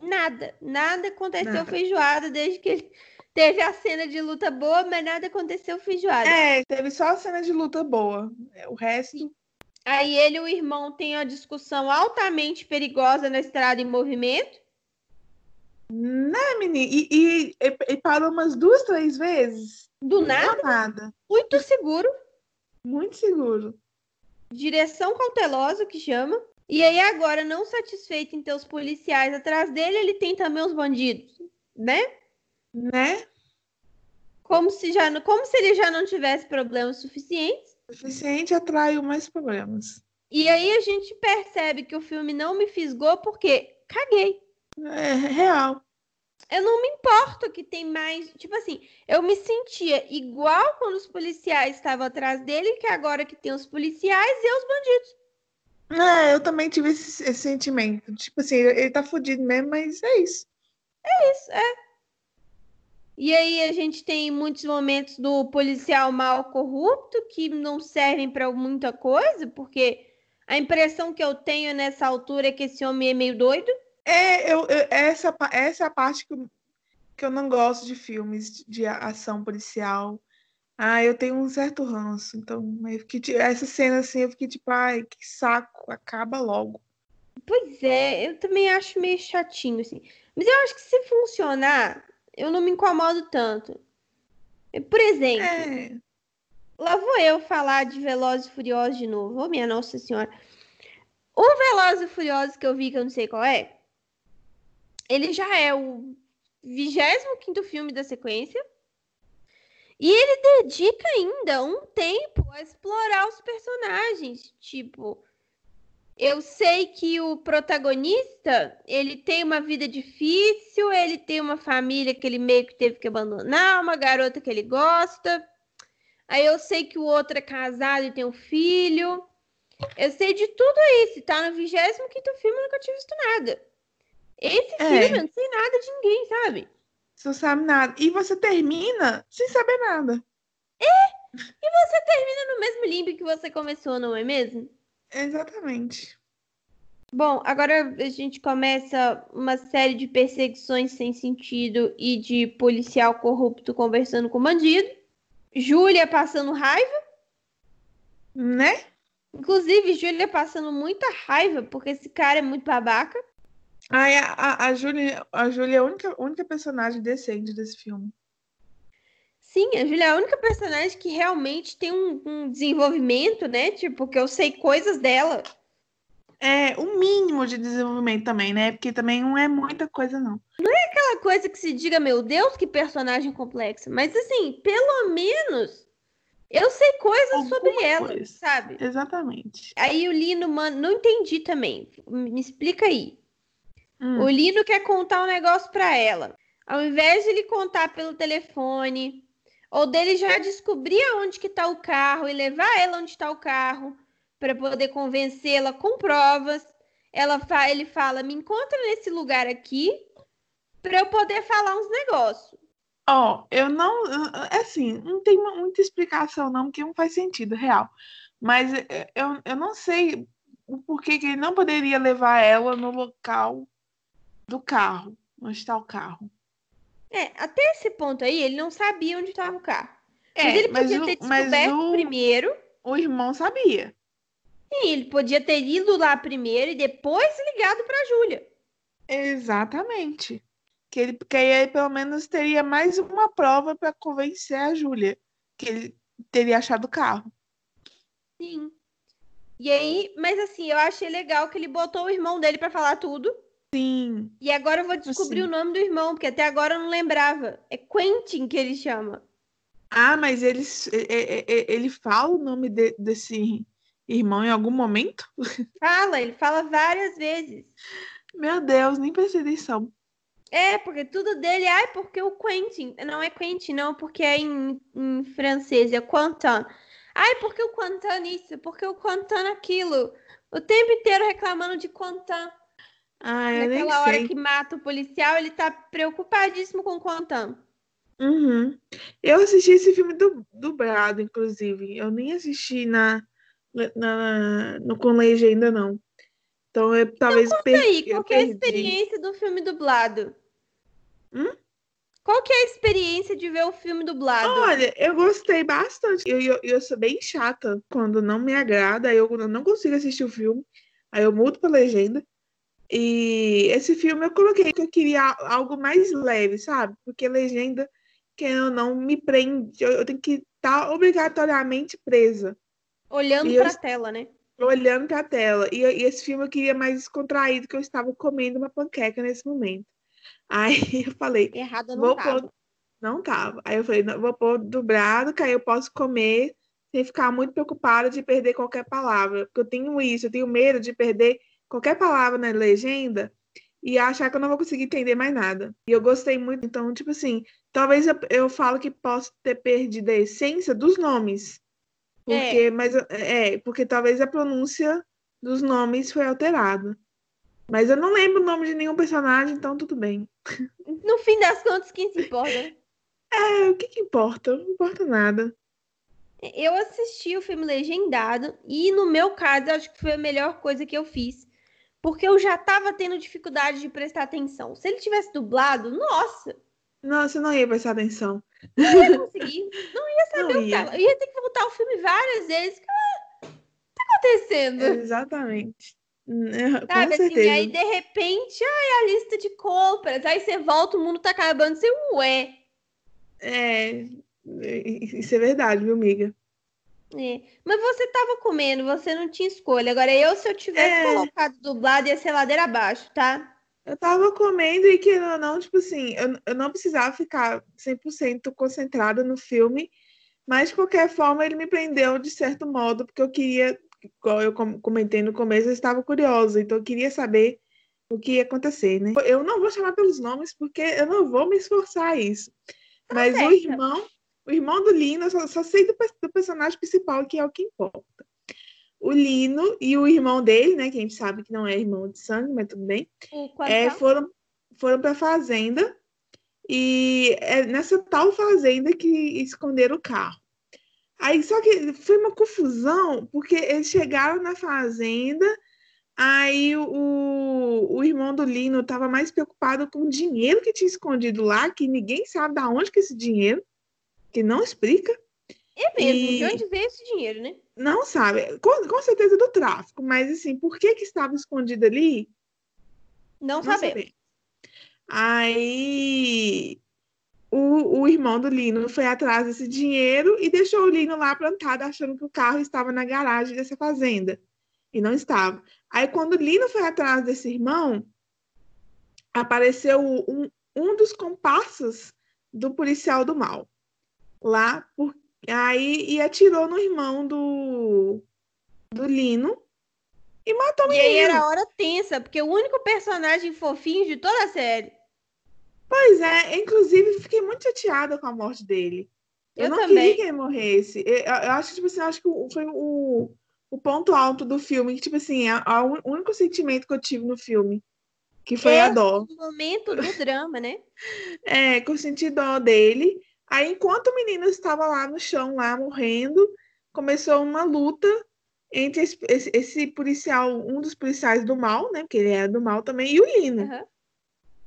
Nada, nada aconteceu nada. feijoada desde que ele teve a cena de luta boa, mas nada aconteceu feijoada. É, teve só a cena de luta boa. O resto. Aí ele e o irmão têm uma discussão altamente perigosa na estrada em movimento. Né, menina? E, e, e, parou umas duas, três vezes. Do nada? nada. Muito seguro. Muito seguro. Direção cautelosa, que chama. E aí, agora, não satisfeito em ter os policiais atrás dele, ele tem também os bandidos, né? Né? Como se, já, como se ele já não tivesse problemas suficientes. Suficiente atraiu mais problemas. E aí a gente percebe que o filme não me fisgou porque caguei. É real. Eu não me importo que tem mais. Tipo assim, eu me sentia igual quando os policiais estavam atrás dele, que agora que tem os policiais e os bandidos. É, eu também tive esse, esse sentimento. Tipo assim, ele tá fudido mesmo, mas é isso. É isso, é. E aí a gente tem muitos momentos do policial mal corrupto que não servem para muita coisa, porque a impressão que eu tenho nessa altura é que esse homem é meio doido. É, eu, eu essa, essa é a parte que eu, que eu não gosto de filmes de ação policial. Ah, eu tenho um certo ranço. Então, eu fiquei, essa cena assim, eu fiquei tipo, ai, que saco, acaba logo. Pois é, eu também acho meio chatinho, assim. Mas eu acho que se funcionar, eu não me incomodo tanto. Por exemplo, é. lá vou eu falar de Velozes e Furiosos de novo. Ô, oh, minha Nossa Senhora. O Velozes e Furiosos que eu vi, que eu não sei qual é, ele já é o 25 filme da sequência. E ele dedica ainda um tempo a explorar os personagens. Tipo, eu sei que o protagonista, ele tem uma vida difícil, ele tem uma família que ele meio que teve que abandonar, uma garota que ele gosta. Aí eu sei que o outro é casado e tem um filho. Eu sei de tudo isso. Tá no 25 filme, eu nunca tinha visto nada. Esse é. filme, eu não sei nada de ninguém, sabe? Você não sabe nada. E você termina sem saber nada. É! E você termina no mesmo limbo que você começou, não é mesmo? Exatamente. Bom, agora a gente começa uma série de perseguições sem sentido e de policial corrupto conversando com bandido. Júlia passando raiva. Né? Inclusive, Júlia passando muita raiva porque esse cara é muito babaca. Ai, a, a, Júlia, a Júlia é a única, única personagem decente desse filme. Sim, a Julia é a única personagem que realmente tem um, um, desenvolvimento, né? Tipo, que eu sei coisas dela. É, o um mínimo de desenvolvimento também, né? Porque também não é muita coisa, não. Não é aquela coisa que se diga, meu Deus, que personagem complexa. Mas, assim, pelo menos eu sei coisas Alguma sobre ela, coisa. sabe? Exatamente. Aí o Lino, mano, não entendi também. Me explica aí. Hum. O Lino quer contar um negócio para ela. Ao invés de ele contar pelo telefone, ou dele já descobrir aonde que está o carro e levar ela onde está o carro para poder convencê-la com provas. Ela fa ele fala: "Me encontra nesse lugar aqui para eu poder falar uns negócios". Ó, oh, eu não, assim, não tem muita explicação não, porque não faz sentido, real. Mas é, eu, eu não sei o porquê que ele não poderia levar ela no local do carro, onde está o carro. É, até esse ponto aí, ele não sabia onde estava o carro. É, mas ele podia o- ter mas descoberto o, primeiro. o irmão sabia. Sim, ele podia ter ido lá primeiro e depois ligado pra Júlia. Exatamente. Que ele, porque aí ele pelo menos teria mais uma prova para convencer a Júlia que ele teria achado o carro. Sim. E aí, mas assim, eu achei legal que ele botou o irmão dele pra falar tudo. Sim. E agora eu vou descobrir Assim. o nome do irmão, porque até agora eu não lembrava. É Quentin que ele chama. Ah, mas ele, ele fala o nome de- desse irmão em algum momento? Fala, ele fala várias vezes. Meu Deus, nem prestei atenção. É, porque tudo dele, ai, porque o Quentin. Não é Quentin, não, porque é em, em francês, é Quentin. Ai, porque o Quentin isso, porque o Quentin aquilo. O tempo inteiro reclamando de Quentin. Ah, eu nem Naquela hora sei. que mata o policial, ele tá preocupadíssimo com o Quentin. Uhum. Eu assisti esse filme du- dublado, inclusive. Eu nem assisti na, na, no, com legenda, não. Então, eu talvez E per- aí, eu qual que é a experiência do filme dublado? Hum? Qual que é a experiência de ver o filme dublado? Olha, eu gostei bastante. Eu, eu, eu sou bem chata quando não me agrada, aí eu não consigo assistir o filme, aí eu mudo pra legenda. E esse filme eu coloquei que eu queria a- algo mais leve, sabe? Porque legenda, que eu não me prende, eu, tenho que estar obrigatoriamente presa, Olhando eu- pra tela, né? olhando pra tela. E, e esse filme eu queria mais descontraído, que eu estava comendo uma panqueca nesse momento. Aí eu falei, Errada não tava. pôr- Não tava. Aí eu falei, não, vou pôr dublado, que aí eu posso comer sem ficar muito preocupada de perder qualquer palavra. Porque eu tenho isso, eu tenho medo de perder qualquer palavra na legenda e achar que eu não vou conseguir entender mais nada. E eu gostei muito, então, tipo assim, talvez eu, eu falo que posso ter perdido a essência dos nomes. Porque, mas eu- é, porque talvez a pronúncia dos nomes foi alterada. Mas eu não lembro o nome de nenhum personagem, então tudo bem. No fim das contas, quem se importa? né? É, o que que importa? Não importa nada. Eu assisti o filme legendado e, no meu caso, eu acho que foi a melhor coisa que eu fiz. Porque eu já tava tendo dificuldade de prestar atenção. Se ele tivesse dublado, nossa, Nossa, eu não ia prestar atenção. não ia conseguir. Não ia saber Não o que ia. tava. Eu ia ter que voltar o filme várias vezes. Ah, o que tá acontecendo? Exatamente. É, Com Sabe assim, certeza. aí de repente, ai, a lista de compras. Aí você volta, o mundo tá acabando. Você, ué. É, isso é verdade, viu, amiga? É. Mas você tava comendo, você não tinha escolha. Agora, eu, se eu tivesse É. colocado dublado, ia ser ladeira abaixo, tá? Eu tava comendo e que não, não, tipo assim, eu, eu não precisava ficar 100% concentrada no filme, mas de qualquer forma ele me prendeu de certo modo, porque eu queria, igual eu com- comentei no começo, eu estava curiosa, então eu queria saber o que ia acontecer, né? Eu não vou chamar pelos nomes, porque eu não vou me esforçar a isso. Mas o certa. irmão, o irmão do Lino, eu só, só sei do, do personagem principal, que é o que importa. O Lino e o irmão dele, né? Que a gente sabe que não é irmão de sangue, mas tudo bem. É, foram foram para fazenda e é nessa tal fazenda que esconderam o carro. Aí só que foi uma confusão porque eles chegaram na fazenda, aí o, o irmão do Lino estava mais preocupado com o dinheiro que tinha escondido lá, que ninguém sabe de onde que é esse dinheiro, que não explica. É mesmo, de E- onde veio esse dinheiro, né? Não sabe, com, com certeza do tráfico, mas assim, por que que estava escondido ali? Não, Não sabemos. sabemos. Aí o, o irmão do Lino foi atrás desse dinheiro e deixou o Lino lá plantado, achando que o carro estava na garagem dessa fazenda. E não estava. Aí, quando o Lino foi atrás desse irmão, apareceu um, um dos comparsas do policial do mal. Lá, por, aí, e atirou no irmão do, do Lino e matou o E aí era hora tensa, porque o único personagem fofinho de toda a série. Pois é, inclusive fiquei muito chateada com a morte dele. Eu, Eu não também. queria que ele morresse. Eu, eu acho, tipo assim, acho que foi o, o ponto alto do filme, que, tipo assim, é a- o único sentimento que eu tive no filme, que foi a Esse dó. O momento do drama, né? É, que eu senti dó dele. Aí, enquanto o menino estava lá no chão, lá morrendo, começou uma luta entre esse, esse- esse policial, um dos policiais do mal, né? Porque ele era do mal também, e o Lino. Aham.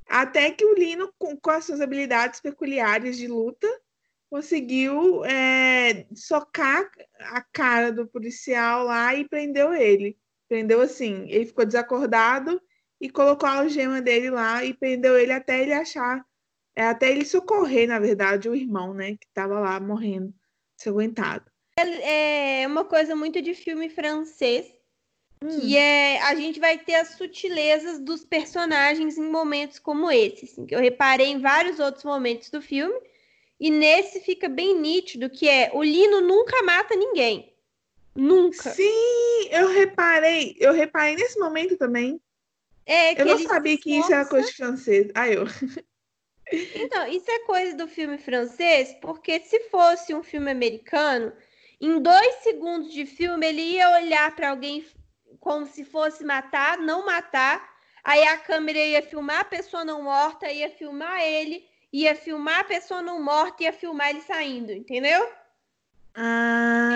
Até que o Lino, com, com as suas habilidades peculiares de luta, conseguiu é, socar a cara do policial lá e prendeu ele. Prendeu assim, ele ficou desacordado e colocou a algema dele lá e prendeu ele até ele achar, é, até ele socorrer, na verdade, o irmão, né, que estava lá morrendo, aguentado. É uma coisa muito de filme francês, hum. que é a gente vai ter as sutilezas dos personagens em momentos como esse, assim, que eu reparei em vários outros momentos do filme, e nesse fica bem nítido que é o Lino nunca mata ninguém. Nunca. Sim, eu reparei, eu reparei nesse momento também. É, eu não sabia que isso era coisa de francês. Ah, eu. Então, isso é coisa do filme francês, porque se fosse um filme americano, em dois segundos de filme ele ia olhar para alguém como se fosse matar, não matar, aí a câmera ia filmar a pessoa não morta, ia filmar ele, ia filmar a pessoa não morta, ia filmar ele saindo, entendeu? Ah.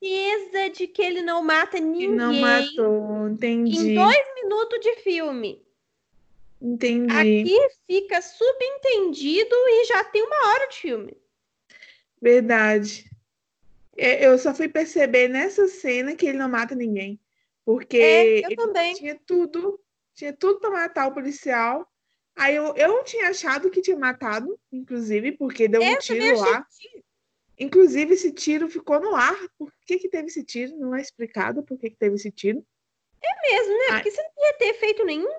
certeza de que ele não mata ninguém. não matou, entendi. Em dois minutos de filme. Entendi. Aqui fica subentendido e já tem uma hora de filme. Verdade. É, eu só fui perceber nessa cena que ele não mata ninguém. Porque é, eu também. tinha tudo, tinha tudo para matar o policial. Aí eu, eu não tinha achado que tinha matado, inclusive, porque deu um é, tiro lá. Inclusive, esse tiro ficou no ar. Por que, que teve esse tiro? Não é explicado por que, que teve esse tiro. É mesmo, né? Porque você não ia ter feito nenhum.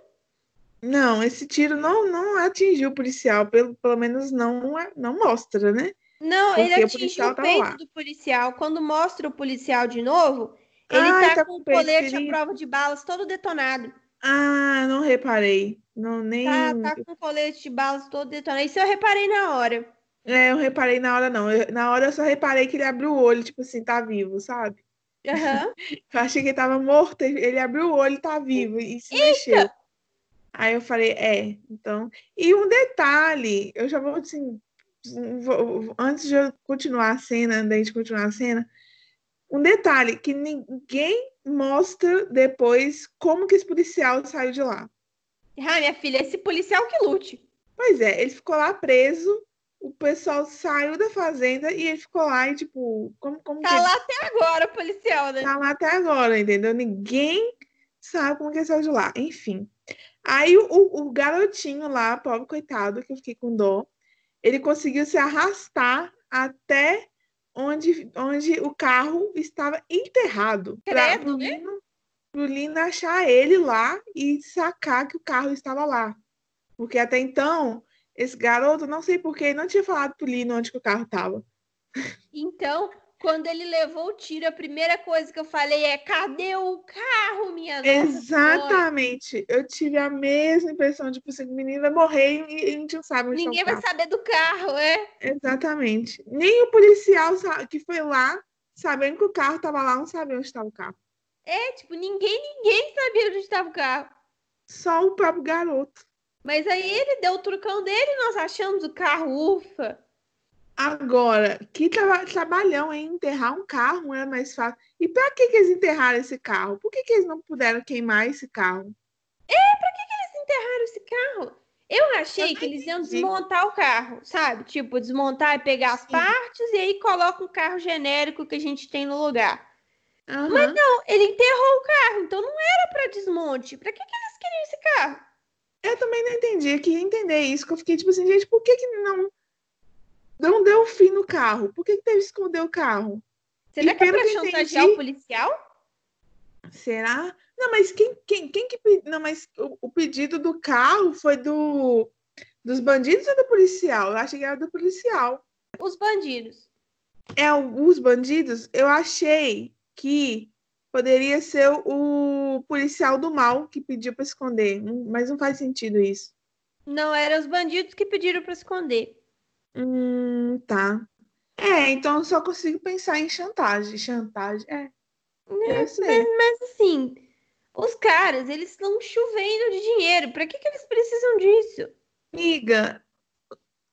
Não, esse tiro não, não atingiu o policial, pelo, pelo menos não, não mostra, né? Não, Porque ele atingiu o, o peito lá. do policial. Quando mostra o policial de novo, ele ah, tá, com o colete à prova de balas todo detonado. Ah, não reparei. Não, nem... Tá, tá com o colete de balas todo detonado. Isso eu reparei na hora. É, eu reparei na hora, não. Eu, na hora eu só reparei que ele abriu o olho, tipo assim, tá vivo, sabe? Uhum. eu achei que ele tava morto, ele abriu o olho e tá vivo e se Eita! mexeu. Aí eu falei, é, então. E um detalhe, eu já vou assim, vou, antes de eu continuar a cena, da gente continuar a cena, um detalhe que ninguém mostra depois como que esse policial saiu de lá. Ah, minha filha, esse policial que lute. Pois é, ele ficou lá preso o pessoal saiu da fazenda e ele ficou lá e, tipo, como, como Tá que... lá até agora, o policial, né? Tá lá até agora, entendeu? Ninguém sabe como que ele saiu de lá. Enfim. Aí o, o garotinho lá, pobre coitado, que eu fiquei com dó, ele conseguiu se arrastar até onde, onde o carro estava enterrado. Credo, né? Pro Lino achar ele lá e sacar que o carro estava lá. Porque até então esse garoto, não sei porquê, não tinha falado pro Lino onde que o carro tava. Então, quando ele levou o tiro, a primeira coisa que eu falei é: cadê o carro, minha Exatamente. Eu tive a mesma impressão de tipo, assim, o menino vai morrer e a gente não sabe onde Ninguém tá vai saber do carro, é? Exatamente. Nem o policial que foi lá, sabendo que o carro tava lá, não sabia onde estava o carro. É, tipo, ninguém, ninguém sabia onde estava o carro. Só o próprio garoto. Mas aí ele deu o trucão dele e nós achamos o carro, ufa. Agora, que tra trabalhão em enterrar um carro não é mais fácil. E para que, que eles enterraram esse carro? Por que, que eles não puderam queimar esse carro? É, para que, que eles enterraram esse carro? Eu achei eu que eles iam desmontar o carro, sabe? Tipo, desmontar e pegar as Sim. partes e aí coloca um carro genérico que a gente tem no lugar. Uhum. Mas não, ele enterrou o carro, então não era para desmonte. Para que, que eles queriam esse carro? Eu também não entendi, eu queria entender isso, que eu fiquei tipo assim, gente, por que que não, não deu fim no carro? Por que que teve que esconder o carro? Será e que é pra chantagear entendi... o policial? Será? Não, mas quem, quem, quem que... Não, mas o, o pedido do carro foi do... Dos bandidos ou do policial? Eu achei que era do policial. Os bandidos. É, os bandidos, eu achei que poderia ser o policial do mal que pediu para esconder, mas não faz sentido isso. Não, eram os bandidos que pediram para esconder. Hum, tá. É, então eu só consigo pensar em chantagem. Chantagem, é. é mas, mas, assim, os caras, eles estão chovendo de dinheiro. Para que, que eles precisam disso? Amiga,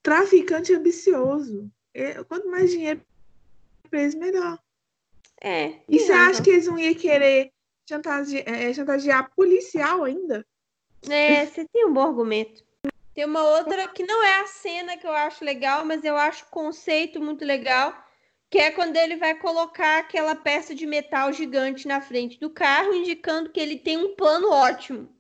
traficante ambicioso. É, quanto mais dinheiro para eles, melhor. É. E você acha que eles não iam querer chantagear, é, chantagear policial ainda? É, você tem um bom argumento. Tem uma outra que não é a cena que eu acho legal, mas eu acho o conceito muito legal, que é quando ele vai colocar aquela peça de metal gigante na frente do carro, indicando que ele tem um plano ótimo.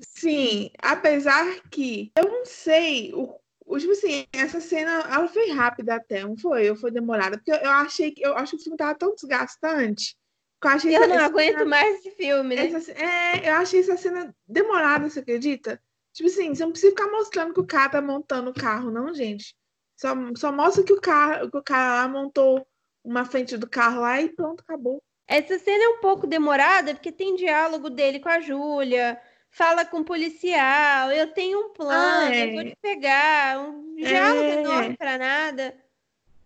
Sim, apesar que eu não sei o, tipo assim, essa cena ela foi rápida até, não foi? Ou foi demorada? Porque eu achei que eu acho que o filme tava tão desgastante. Eu, achei eu não aguento cena, mais esse filme, né? Essa, é, eu achei essa cena demorada, você acredita? Tipo assim, você não precisa ficar mostrando que o cara tá montando o carro, não, gente. Só, só mostra que o, carro, que o cara lá montou uma frente do carro lá e pronto, acabou. Essa cena é um pouco demorada, porque tem diálogo dele com a Júlia, fala com o policial, eu tenho um plano, ah, é. eu vou te pegar, um diálogo é. enorme pra nada.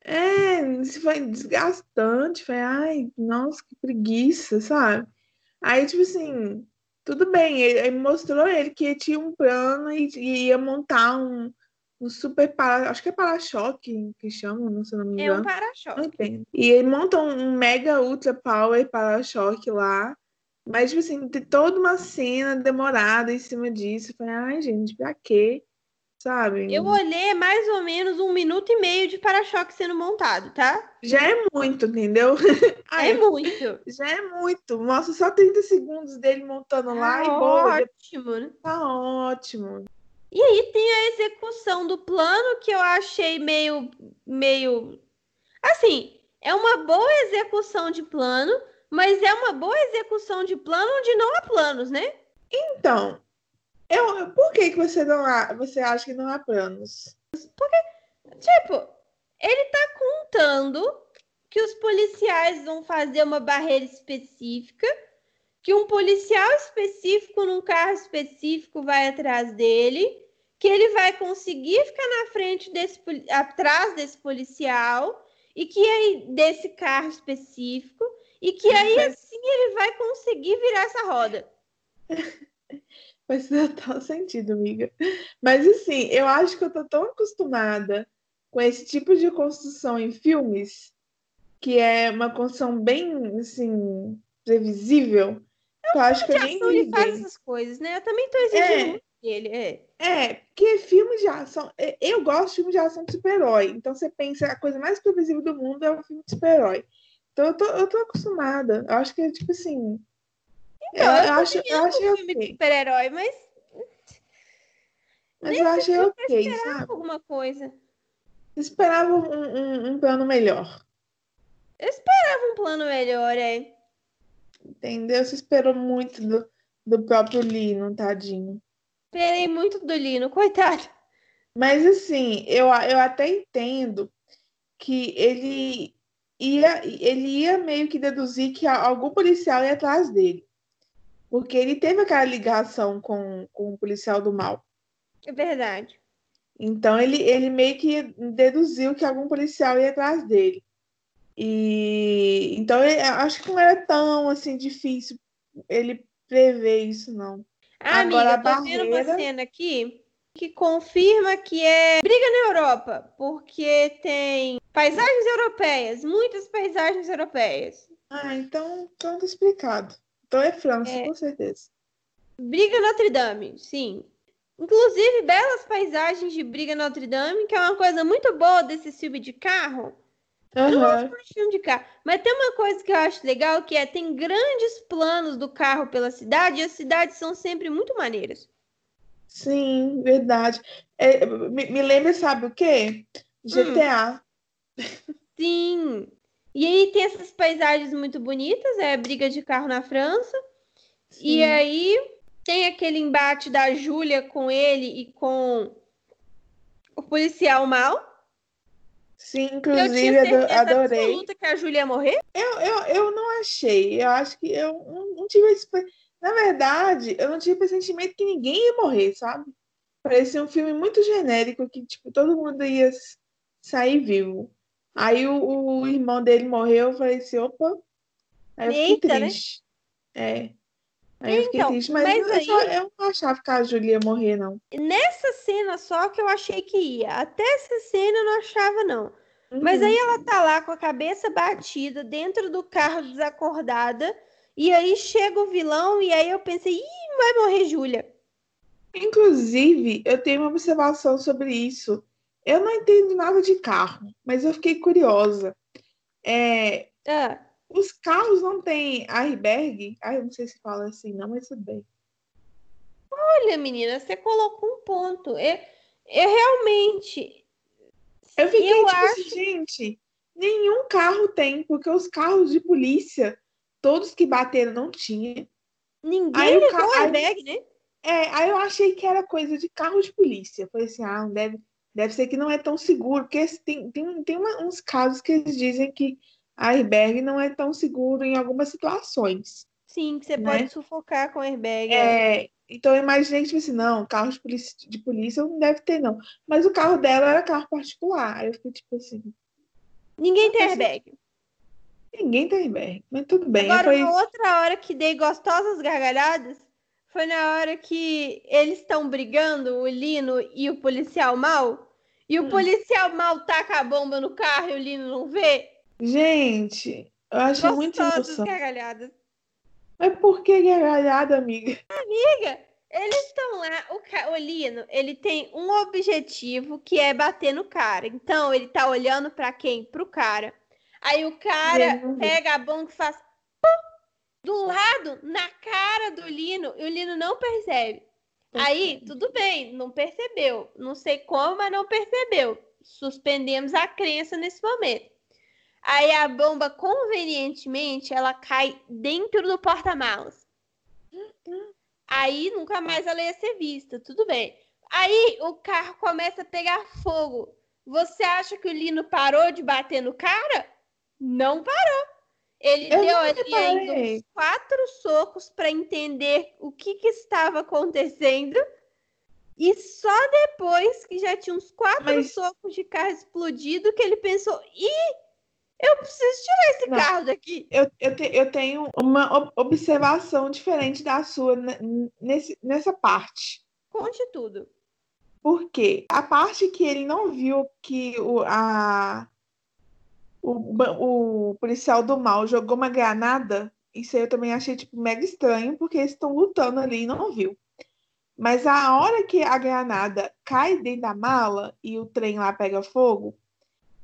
É, isso foi desgastante, foi, ai, nossa, que preguiça, sabe? Aí, tipo assim, tudo bem, ele, ele mostrou ele que tinha um plano e, e ia montar um, um super para, acho que é para-choque que chamam, não sei não me engano. É um para-choque. E ele monta um, um mega ultra power para-choque lá. Mas, tipo assim, tem toda uma cena demorada em cima disso. Eu falei, ai, gente, pra quê? Sabe? Eu olhei mais ou menos um minuto e meio de para-choque sendo montado, tá? Já é muito, entendeu? é muito. Já é muito. Mostra só 30 segundos dele montando lá ah, e boa. Ótimo, né? Tá ótimo. E aí tem a execução do plano que eu achei meio. meio. Assim, é uma boa execução de plano, mas é uma boa execução de plano onde não há planos, né? Então, eu, por que, que você não há, você acha que não há planos? Porque, tipo, ele tá contando que os policiais vão fazer uma barreira específica, que um policial específico num carro específico vai atrás dele, que ele vai conseguir ficar na frente desse atrás desse policial e que aí desse carro específico e que aí assim ele vai conseguir virar essa roda. Faz total sentido, amiga. Mas assim, eu acho que eu tô tão acostumada com esse tipo de construção em filmes, que é uma construção bem assim, previsível. É eu acho que eu nem ele faz essas coisas, né? Eu também tô exigindo é, muito dele, é. É, porque filmes de ação. É, eu gosto de filmes de ação de super-herói. Então você pensa, a coisa mais previsível do mundo é um filme de super-herói. Então eu tô, eu tô acostumada. Eu acho que é tipo assim. Então, eu, eu acho, eu acho um filme okay. de super-herói, mas. Mas eu achei ok, eu sabe? alguma coisa. Esperava um, um, um, plano melhor. Eu esperava um plano melhor, é. Entendeu? Você esperou muito do, do próprio Lino, tadinho. Esperei muito do Lino, coitado. Mas assim, eu, eu até entendo que ele ia, ele ia meio que deduzir que algum policial ia atrás dele. Porque ele teve aquela ligação com, com o policial do mal. É verdade. Então ele, ele meio que deduziu que algum policial ia atrás dele. E então ele, acho que não era tão assim difícil ele prever isso, não. Ah, Agora, amiga, tô barreira... vendo uma cena aqui que confirma que é briga na Europa, porque tem paisagens europeias, muitas paisagens europeias. Ah, então pronto explicado. Então é França, é... com certeza. Briga Notre Dame, sim. Inclusive, belas paisagens de Briga Notre Dame, que é uma coisa muito boa desse filme de carro. Uhum. Eu não gosto de filme de carro. Mas tem uma coisa que eu acho legal, que é tem grandes planos do carro pela cidade, e as cidades são sempre muito maneiras. Sim, verdade. É, me, me lembra, sabe o quê? GTA. Hum. Sim. E aí tem essas paisagens muito bonitas, é a briga de carro na França. Sim. E aí tem aquele embate da Júlia com ele e com o policial mal. Sim, inclusive eu adorei. absoluta que a Júlia ia morrer? Eu, eu, eu não achei. Eu acho que eu não, não tive esse. Na verdade, eu não tive pressentimento que ninguém ia morrer, sabe? Parecia um filme muito genérico que, tipo, todo mundo ia sair vivo. Aí o, o irmão dele morreu, eu falei assim, opa. Aí eu fiquei Eita, né? triste. Né? É. Aí eu fiquei então, triste, mas, mas eu, aí, só, eu não achava que a Julia ia morrer, não. Nessa cena só que eu achei que ia. Até essa cena eu não achava, não. Uhum. Mas aí ela tá lá com a cabeça batida, dentro do carro desacordada. E aí chega o vilão, e aí eu pensei, ih, vai morrer Júlia. Inclusive, eu tenho uma observação sobre isso. Eu não entendo nada de carro, mas eu fiquei curiosa. É, Ah, os carros não têm airbag? Ah, eu não sei se fala assim, não, mas tudo bem. olha, menina, você colocou um ponto. Eu, eu realmente. Eu fiquei eu tipo acho. assim, gente, nenhum carro tem, porque os carros de polícia, todos que bateram não tinha. Ninguém Aí o ca- o aí- airbag, né? É, aí eu achei que era coisa de carro de polícia. Falei assim, ah, não deve, deve ser que não é tão seguro, porque tem, tem, tem uma- uns casos que eles dizem que airbag não é tão seguro em algumas situações. Sim, que você Né? pode sufocar com airbag. é. É, então eu imaginei tipo assim, não, carro de polícia, de polícia não deve ter, não. Mas o carro dela era carro particular. Aí eu fiquei tipo assim, Ninguém tem airbag. ninguém tem airbag, mas tudo bem. Agora, Foi- uma outra hora que dei gostosas gargalhadas foi na hora que eles estão brigando, o Lino e o policial mal. E o Hum. policial mal taca a bomba no carro e o Lino não vê. Gente, eu acho muito sem Gostosas noção. gargalhadas. Mas por que gargalhada, amiga? Amiga, eles estão lá, o, ca- o Lino, ele tem um objetivo que é bater no cara. Então, ele tá olhando pra quem? Pro cara. Aí o cara pega a bomba e faz pum, do lado, na cara do Lino, e o Lino não percebe. Aí, tudo bem, não percebeu. Não sei como, mas não percebeu. Suspendemos a crença nesse momento. Aí a bomba, convenientemente, ela cai dentro do porta-malas. Aí nunca mais ela ia ser vista, tudo bem. Aí o carro começa a pegar fogo. Você acha que o Lino parou de bater no cara? Não parou. Ele Eu deu ali ainda uns quatro socos para entender o que, que estava acontecendo. E só depois que já tinha uns quatro Mas- socos de carro explodido que ele pensou: ih, eu preciso tirar esse Não. carro daqui. Eu, eu, te- eu tenho uma ob- observação diferente da sua ne- nesse, nessa parte. Conte tudo. Porque a parte que ele não viu que o, a, o, o policial do mal jogou uma granada, isso aí eu também achei tipo, mega estranho, porque eles estão lutando ali e não viu. Mas a hora que a granada cai dentro da mala e o trem lá pega fogo,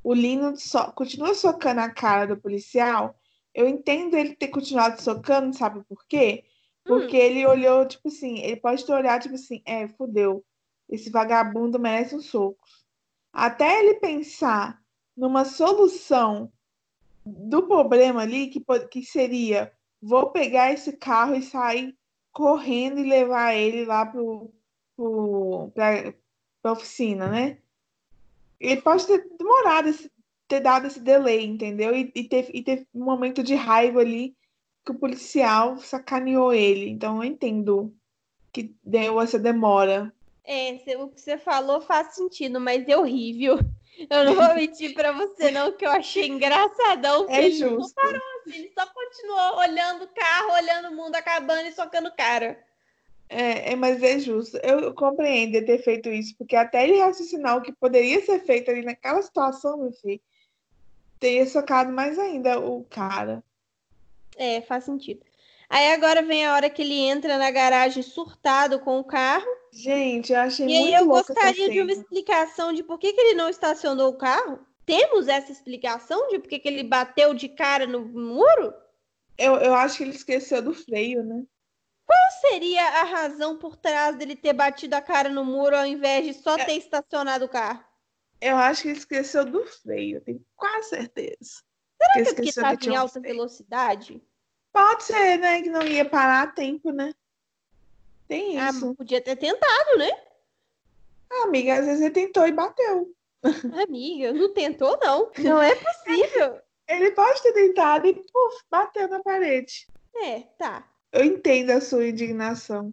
o Lino só, continua socando a cara do policial. Eu entendo ele ter continuado socando, sabe por quê? Porque ele olhou, tipo assim, ele pode ter olhado, tipo assim, é, fudeu. Esse vagabundo merece um soco. Até ele pensar numa solução do problema ali, que, que seria: vou pegar esse carro e sair correndo e levar ele lá pra, pra oficina, né? Ele pode ter demorado, esse- ter dado esse delay, entendeu? E, e, ter, e ter um momento de raiva ali que o policial sacaneou ele. Então eu entendo que deu essa demora. É, o que você falou faz sentido, mas é horrível. Eu não vou mentir pra você, não, que eu achei engraçadão. É ele não justo. parou assim, ele só continuou olhando o carro, olhando o mundo acabando e socando o cara. É, é, mas é justo. Eu, compreendo ter feito isso, porque até ele raciocinar o que poderia ser feito ali naquela situação, meu filho, teria socado mais ainda o cara. É, faz sentido. Aí agora vem a hora que ele entra na garagem surtado com o carro. Gente, eu achei E aí muito eu louca essa gostaria de uma explicação de por que, que ele não estacionou o carro. Temos essa explicação de por que, que ele bateu de cara no muro? Eu, eu acho que ele esqueceu do freio, né? Qual seria a razão por trás dele ter batido a cara no muro ao invés de só É. ter estacionado o carro? Eu acho que ele esqueceu do freio, tenho quase certeza. Será Ele que é porque estava em alta freio. velocidade? Pode ser, né? Que não ia parar a tempo, né? Tem Ah, isso. podia ter tentado, né? Ah, amiga, às vezes ele tentou e bateu. Amiga, não tentou, não. Não é possível. Ele pode ter tentado e puf, bateu na parede. É, tá. Eu entendo a sua indignação.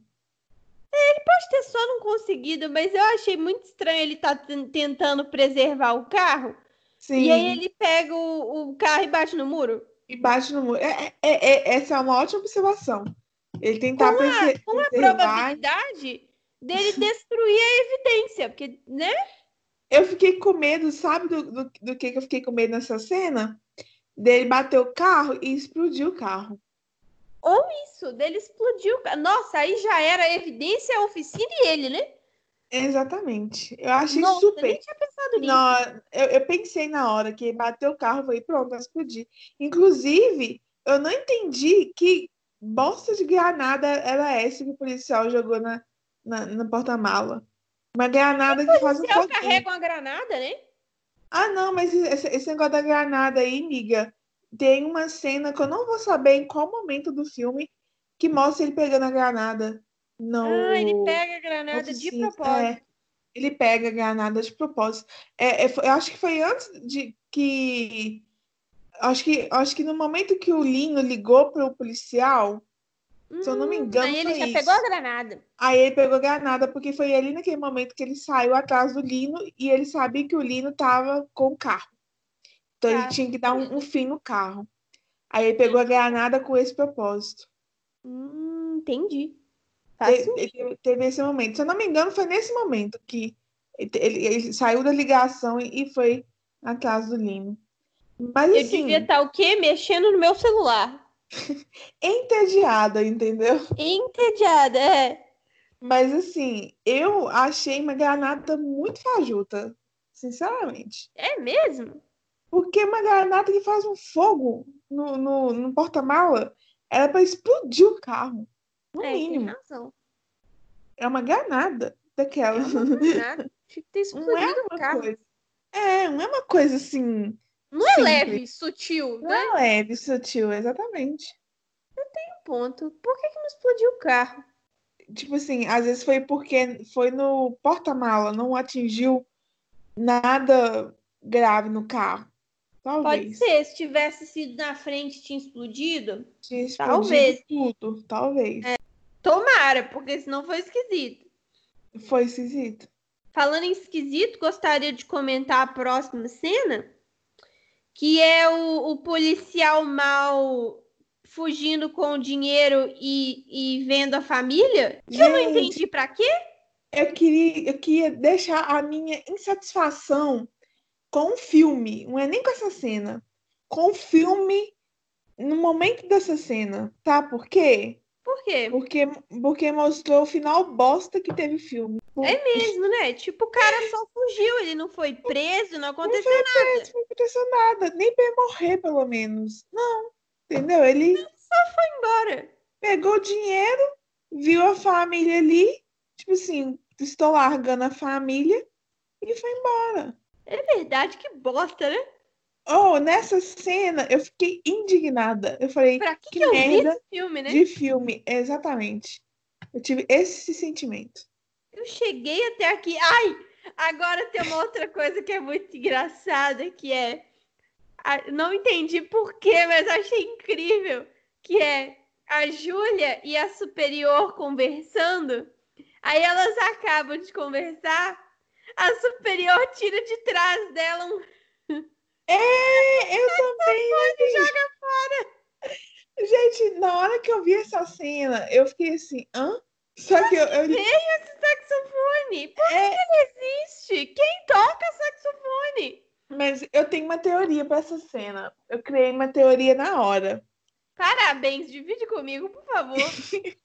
Pode ter só não conseguido, mas eu achei muito estranho ele estar tentando preservar o carro. Sim. E aí ele pega o, o carro e bate no muro. E bate no muro. É, é- é- essa é uma ótima observação. Ele tentar Com a preservar. probabilidade dele destruir a evidência. Porque, né? Eu fiquei com medo, sabe do, do, do que, que eu fiquei com medo nessa cena? Dele bater o carro e explodir o carro. Ou isso, dele explodiu. Nossa, aí já era evidência, a oficina e ele, né? Exatamente. Eu achei Nossa, super. nem tinha pensado nisso. Não, eu, eu pensei na hora que bateu o carro, eu falei, pronto, vai explodir. Inclusive, eu não entendi que bosta de granada era essa que o policial jogou na, na, na porta-mala. Uma granada que faz um policial foguinho. carrega uma granada, né? Ah, não, mas esse, esse negócio da granada aí, miga, tem uma cena que eu não vou saber em qual momento do filme que mostra ele pegando a granada. No... Ah, ele pega a granada de oficina. propósito. É, ele pega a granada de propósito. É, é, foi- eu acho que foi antes de que. Acho que, acho que no momento que o Lino ligou para o policial, se eu não me engano, Aí ele já isso. pegou a granada. Aí ele pegou a granada, porque foi ali naquele momento que ele saiu atrás do Lino e ele sabia que o Lino tava com o carro. Então Tá. ele tinha que dar um, um fim no carro. Aí ele pegou a granada com esse propósito. Hum, entendi. Faz Te- sentido. Ele teve esse momento. Se eu não me engano, foi nesse momento que ele, ele- ele saiu da ligação e, e foi atrás do Lino. Mas Eu assim, devia estar o quê? Mexendo no meu celular. entediada, entendeu? Entediada, é. Mas assim, eu achei uma granada muito fajuta, sinceramente. É mesmo? Porque uma granada que faz um fogo no, no, no porta-mala era para explodir o carro. No é, tem mínimo. razão. É uma granada daquela. Nada. Tinha que ter Não é explodido o uma carro. coisa. É, não é uma coisa assim. Não é simples. leve, sutil, Não né? é leve, sutil, exatamente. Ponto. Por que, que não explodiu o carro? Tipo assim, às vezes foi porque foi no porta-mala, não atingiu nada grave no carro. Pode Talvez. ser, se tivesse sido na frente tinha explodido. Tinha explodido Talvez. tudo, talvez. Tomara, porque senão foi esquisito. Foi esquisito. Falando em esquisito, gostaria de comentar a próxima cena, que é o, o policial mal fugindo com o dinheiro e, e vendo a família. Que eu não Gente, entendi pra quê. eu queria, eu queria deixar a minha insatisfação com o filme, não é nem com essa cena, com o filme no momento dessa cena, tá? Por quê? Por quê? Porque, porque mostrou o final bosta que teve filme. É mesmo, né? Tipo, o cara só fugiu, ele não foi preso, não aconteceu Não nada. Não aconteceu nada, nem pra morrer, pelo menos. Não, entendeu? Ele Embora. pegou o dinheiro, viu a família ali, tipo assim, estou largando a família e foi embora. É verdade, que bosta, né? Oh, nessa cena eu fiquei indignada. Eu falei, Pra que, Que que eu vi merda esse filme, né? de filme, exatamente. Eu tive esse sentimento. Eu cheguei até aqui. Ai, agora tem uma outra coisa que é muito engraçada, que é. Não entendi por quê, mas achei incrível. Que é a Júlia e a superior conversando. Aí elas acabam de conversar. A superior tira de trás dela um. É, eu também. e joga fora. Gente, na hora que eu vi essa cena, eu fiquei assim, hã? Só que eu, eu Veio esse saxofone. Por que É. ele existe? Quem toca saxofone? Mas eu tenho uma teoria para essa cena. Eu criei uma teoria na hora. Parabéns, divide comigo, por favor.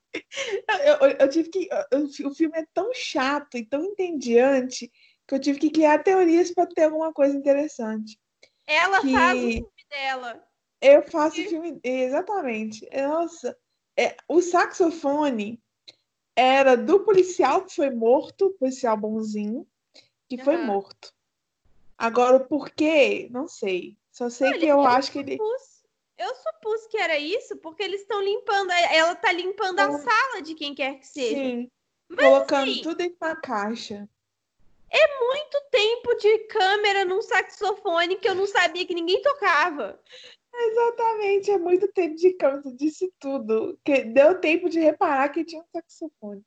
Eu, eu- eu tive que. eu- o filme é tão chato e tão entediante que eu tive que criar teorias para ter alguma coisa interessante. Ela Que- faz o filme dela. Eu faço Que- filme. Exatamente. Nossa. É, o saxofone era do policial que foi morto, policial bonzinho, que foi Aham. morto. Agora, o porquê, não sei. Só sei Olha, que eu eu acho que ele. Eu supus que era isso porque eles estão limpando. Ela tá limpando a sala de quem quer que seja. Sim, Mas colocando assim, tudo dentro da caixa. muito tempo de câmera num saxofone que eu não sabia que ninguém tocava. Exatamente, é muito tempo de canto, disse tudo. Que deu tempo de reparar que tinha um saxofone.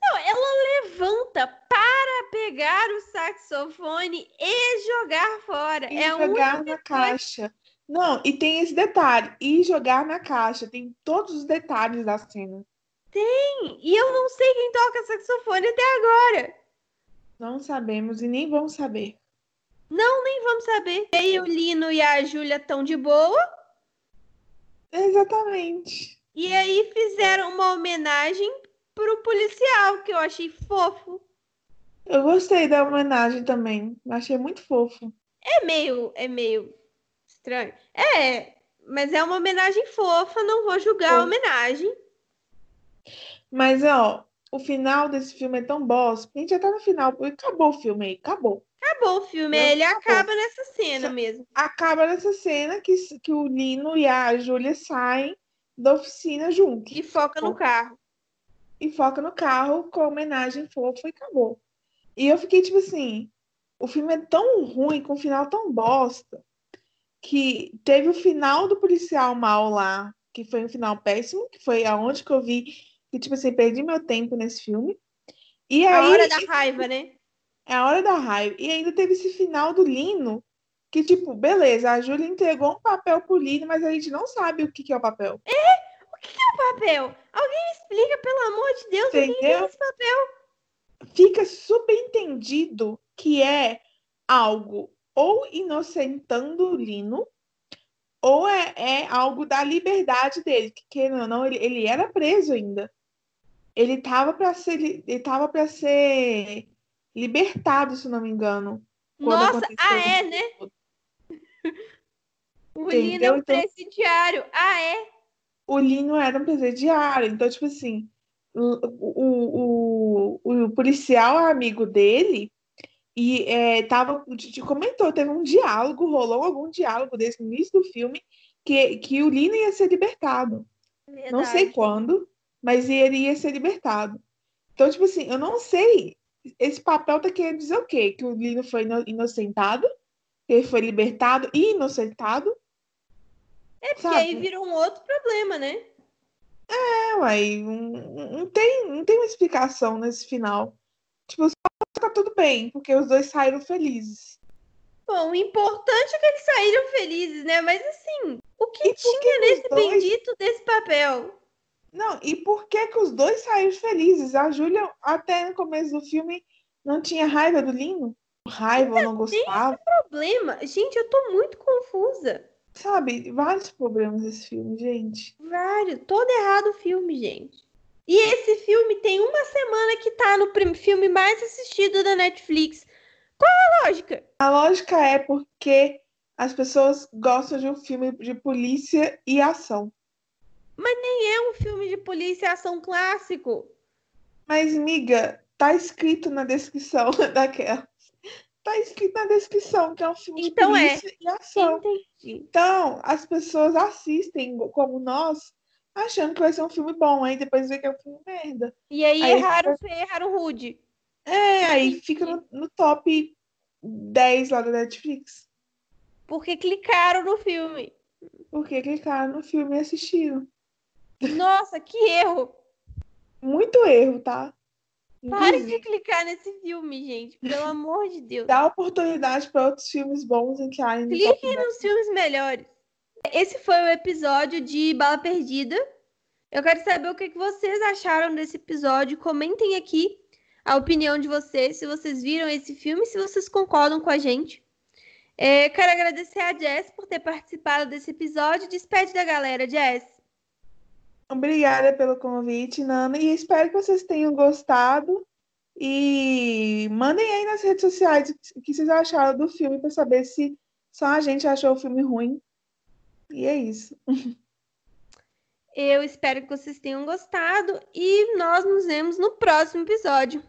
Não, ela levanta para pegar o saxofone e jogar fora. E é jogar na caixa. Não, e tem esse detalhe, e jogar na caixa. Tem todos os detalhes da cena. E eu não sei quem toca saxofone até agora. Não sabemos e nem vamos saber. Não, nem vamos saber. E aí o Lino e a Júlia estão de boa. Exatamente. E aí fizeram uma homenagem pro policial, que eu achei fofo. Eu gostei da homenagem também. Achei muito fofo. É meio, é meio estranho. É, mas é uma homenagem fofa, não vou julgar a homenagem. Mas, ó, o final desse filme é tão bosta. A gente já tá no final. Acabou o filme aí, acabou. Acabou o filme, Não, ele acabou. acaba nessa cena mesmo. Acaba nessa cena que, que o Lino e a Júlia saem da oficina juntos. E foca no carro. e foca no carro com a homenagem fofa e acabou. E eu fiquei tipo assim, o filme é tão ruim, com um final tão bosta, que teve o final do policial mal lá, que foi um final péssimo, que foi aonde que eu vi que, tipo assim, perdi meu tempo nesse filme. E A aí, hora da raiva, né? é a hora da raiva. E ainda teve esse final do Lino, que, tipo, beleza, a Júlia entregou um papel pro Lino, mas a gente não sabe o que, que é o papel. Papel. Alguém explica, pelo amor de Deus, o que que é Entendeu? esse papel? fica subentendido que é algo ou inocentando o Lino, ou é, é algo da liberdade dele, que querendo ou não, ele, ele era preso ainda. Ele estava para ser, ele tava para ser libertado, se não me engano. Nossa, ah, é, né? O Lino é um Então- presidiário. Ah, é? O Lino era um presidiário, então, tipo assim, o, o, o, o policial é amigo dele e é, tava, te comentou, teve um diálogo, rolou algum diálogo desse no início do filme, que, que o Lino ia ser libertado. Não sei Verdade. quando, mas ele ia ser libertado. Então, tipo assim, eu não sei. Esse papel tá querendo dizer o quê? Que o Lino foi ino- inocentado, ele foi libertado e inocentado. É porque sabe? aí virou um outro problema, né? É, uai, não, não tem, não tem uma explicação nesse final. Tipo, tá tudo bem, porque os dois saíram felizes. Bom, o importante é que eles saíram felizes, né? Mas assim, o que tinha nesse dois- bendito desse papel? Não, e por que que os dois saíram felizes? A Júlia, até no começo do filme, não tinha raiva do Lino? Raiva, não gostava. Problema? Gente, eu tô muito confusa. Sabe, vários problemas desse filme, gente. Vários. Todo errado o filme, gente. E esse filme tem uma semana que tá no filme mais assistido da Netflix. Qual a lógica? A lógica é porque as pessoas gostam de um filme de polícia e ação. Nem é um filme de polícia e ação clássico. Mas, miga, tá escrito na descrição daquela. Tá escrito na descrição que é um filme Então de é. polícia e ação. Entendi. Então, as pessoas assistem, como nós, achando que vai ser um filme bom, aí depois vê que é um filme merda. E aí, Aí erraram, erraram rude. É, aí fica no, no top 10 lá da Netflix. Porque clicaram no filme. Porque clicaram no filme e assistiram. Nossa, que erro. Muito erro, tá? Parem Inclusive, de clicar nesse filme, gente. Pelo amor de Deus. Dá oportunidade para outros filmes bons entrarem no top Cliquem 10. nos filmes melhores. Esse foi o episódio de Bala Perdida. Eu quero saber o que vocês acharam desse episódio. Comentem aqui a opinião de vocês, se vocês viram esse filme, se vocês concordam com a gente. É, quero agradecer a Jess por ter participado desse episódio. Despede da galera, Jess. Obrigada pelo convite, Nana, e espero que vocês tenham gostado. E mandem aí nas redes sociais o que vocês acharam do filme para saber se só a gente achou o filme ruim. E é isso. Eu espero que vocês tenham gostado e nós nos vemos no próximo episódio.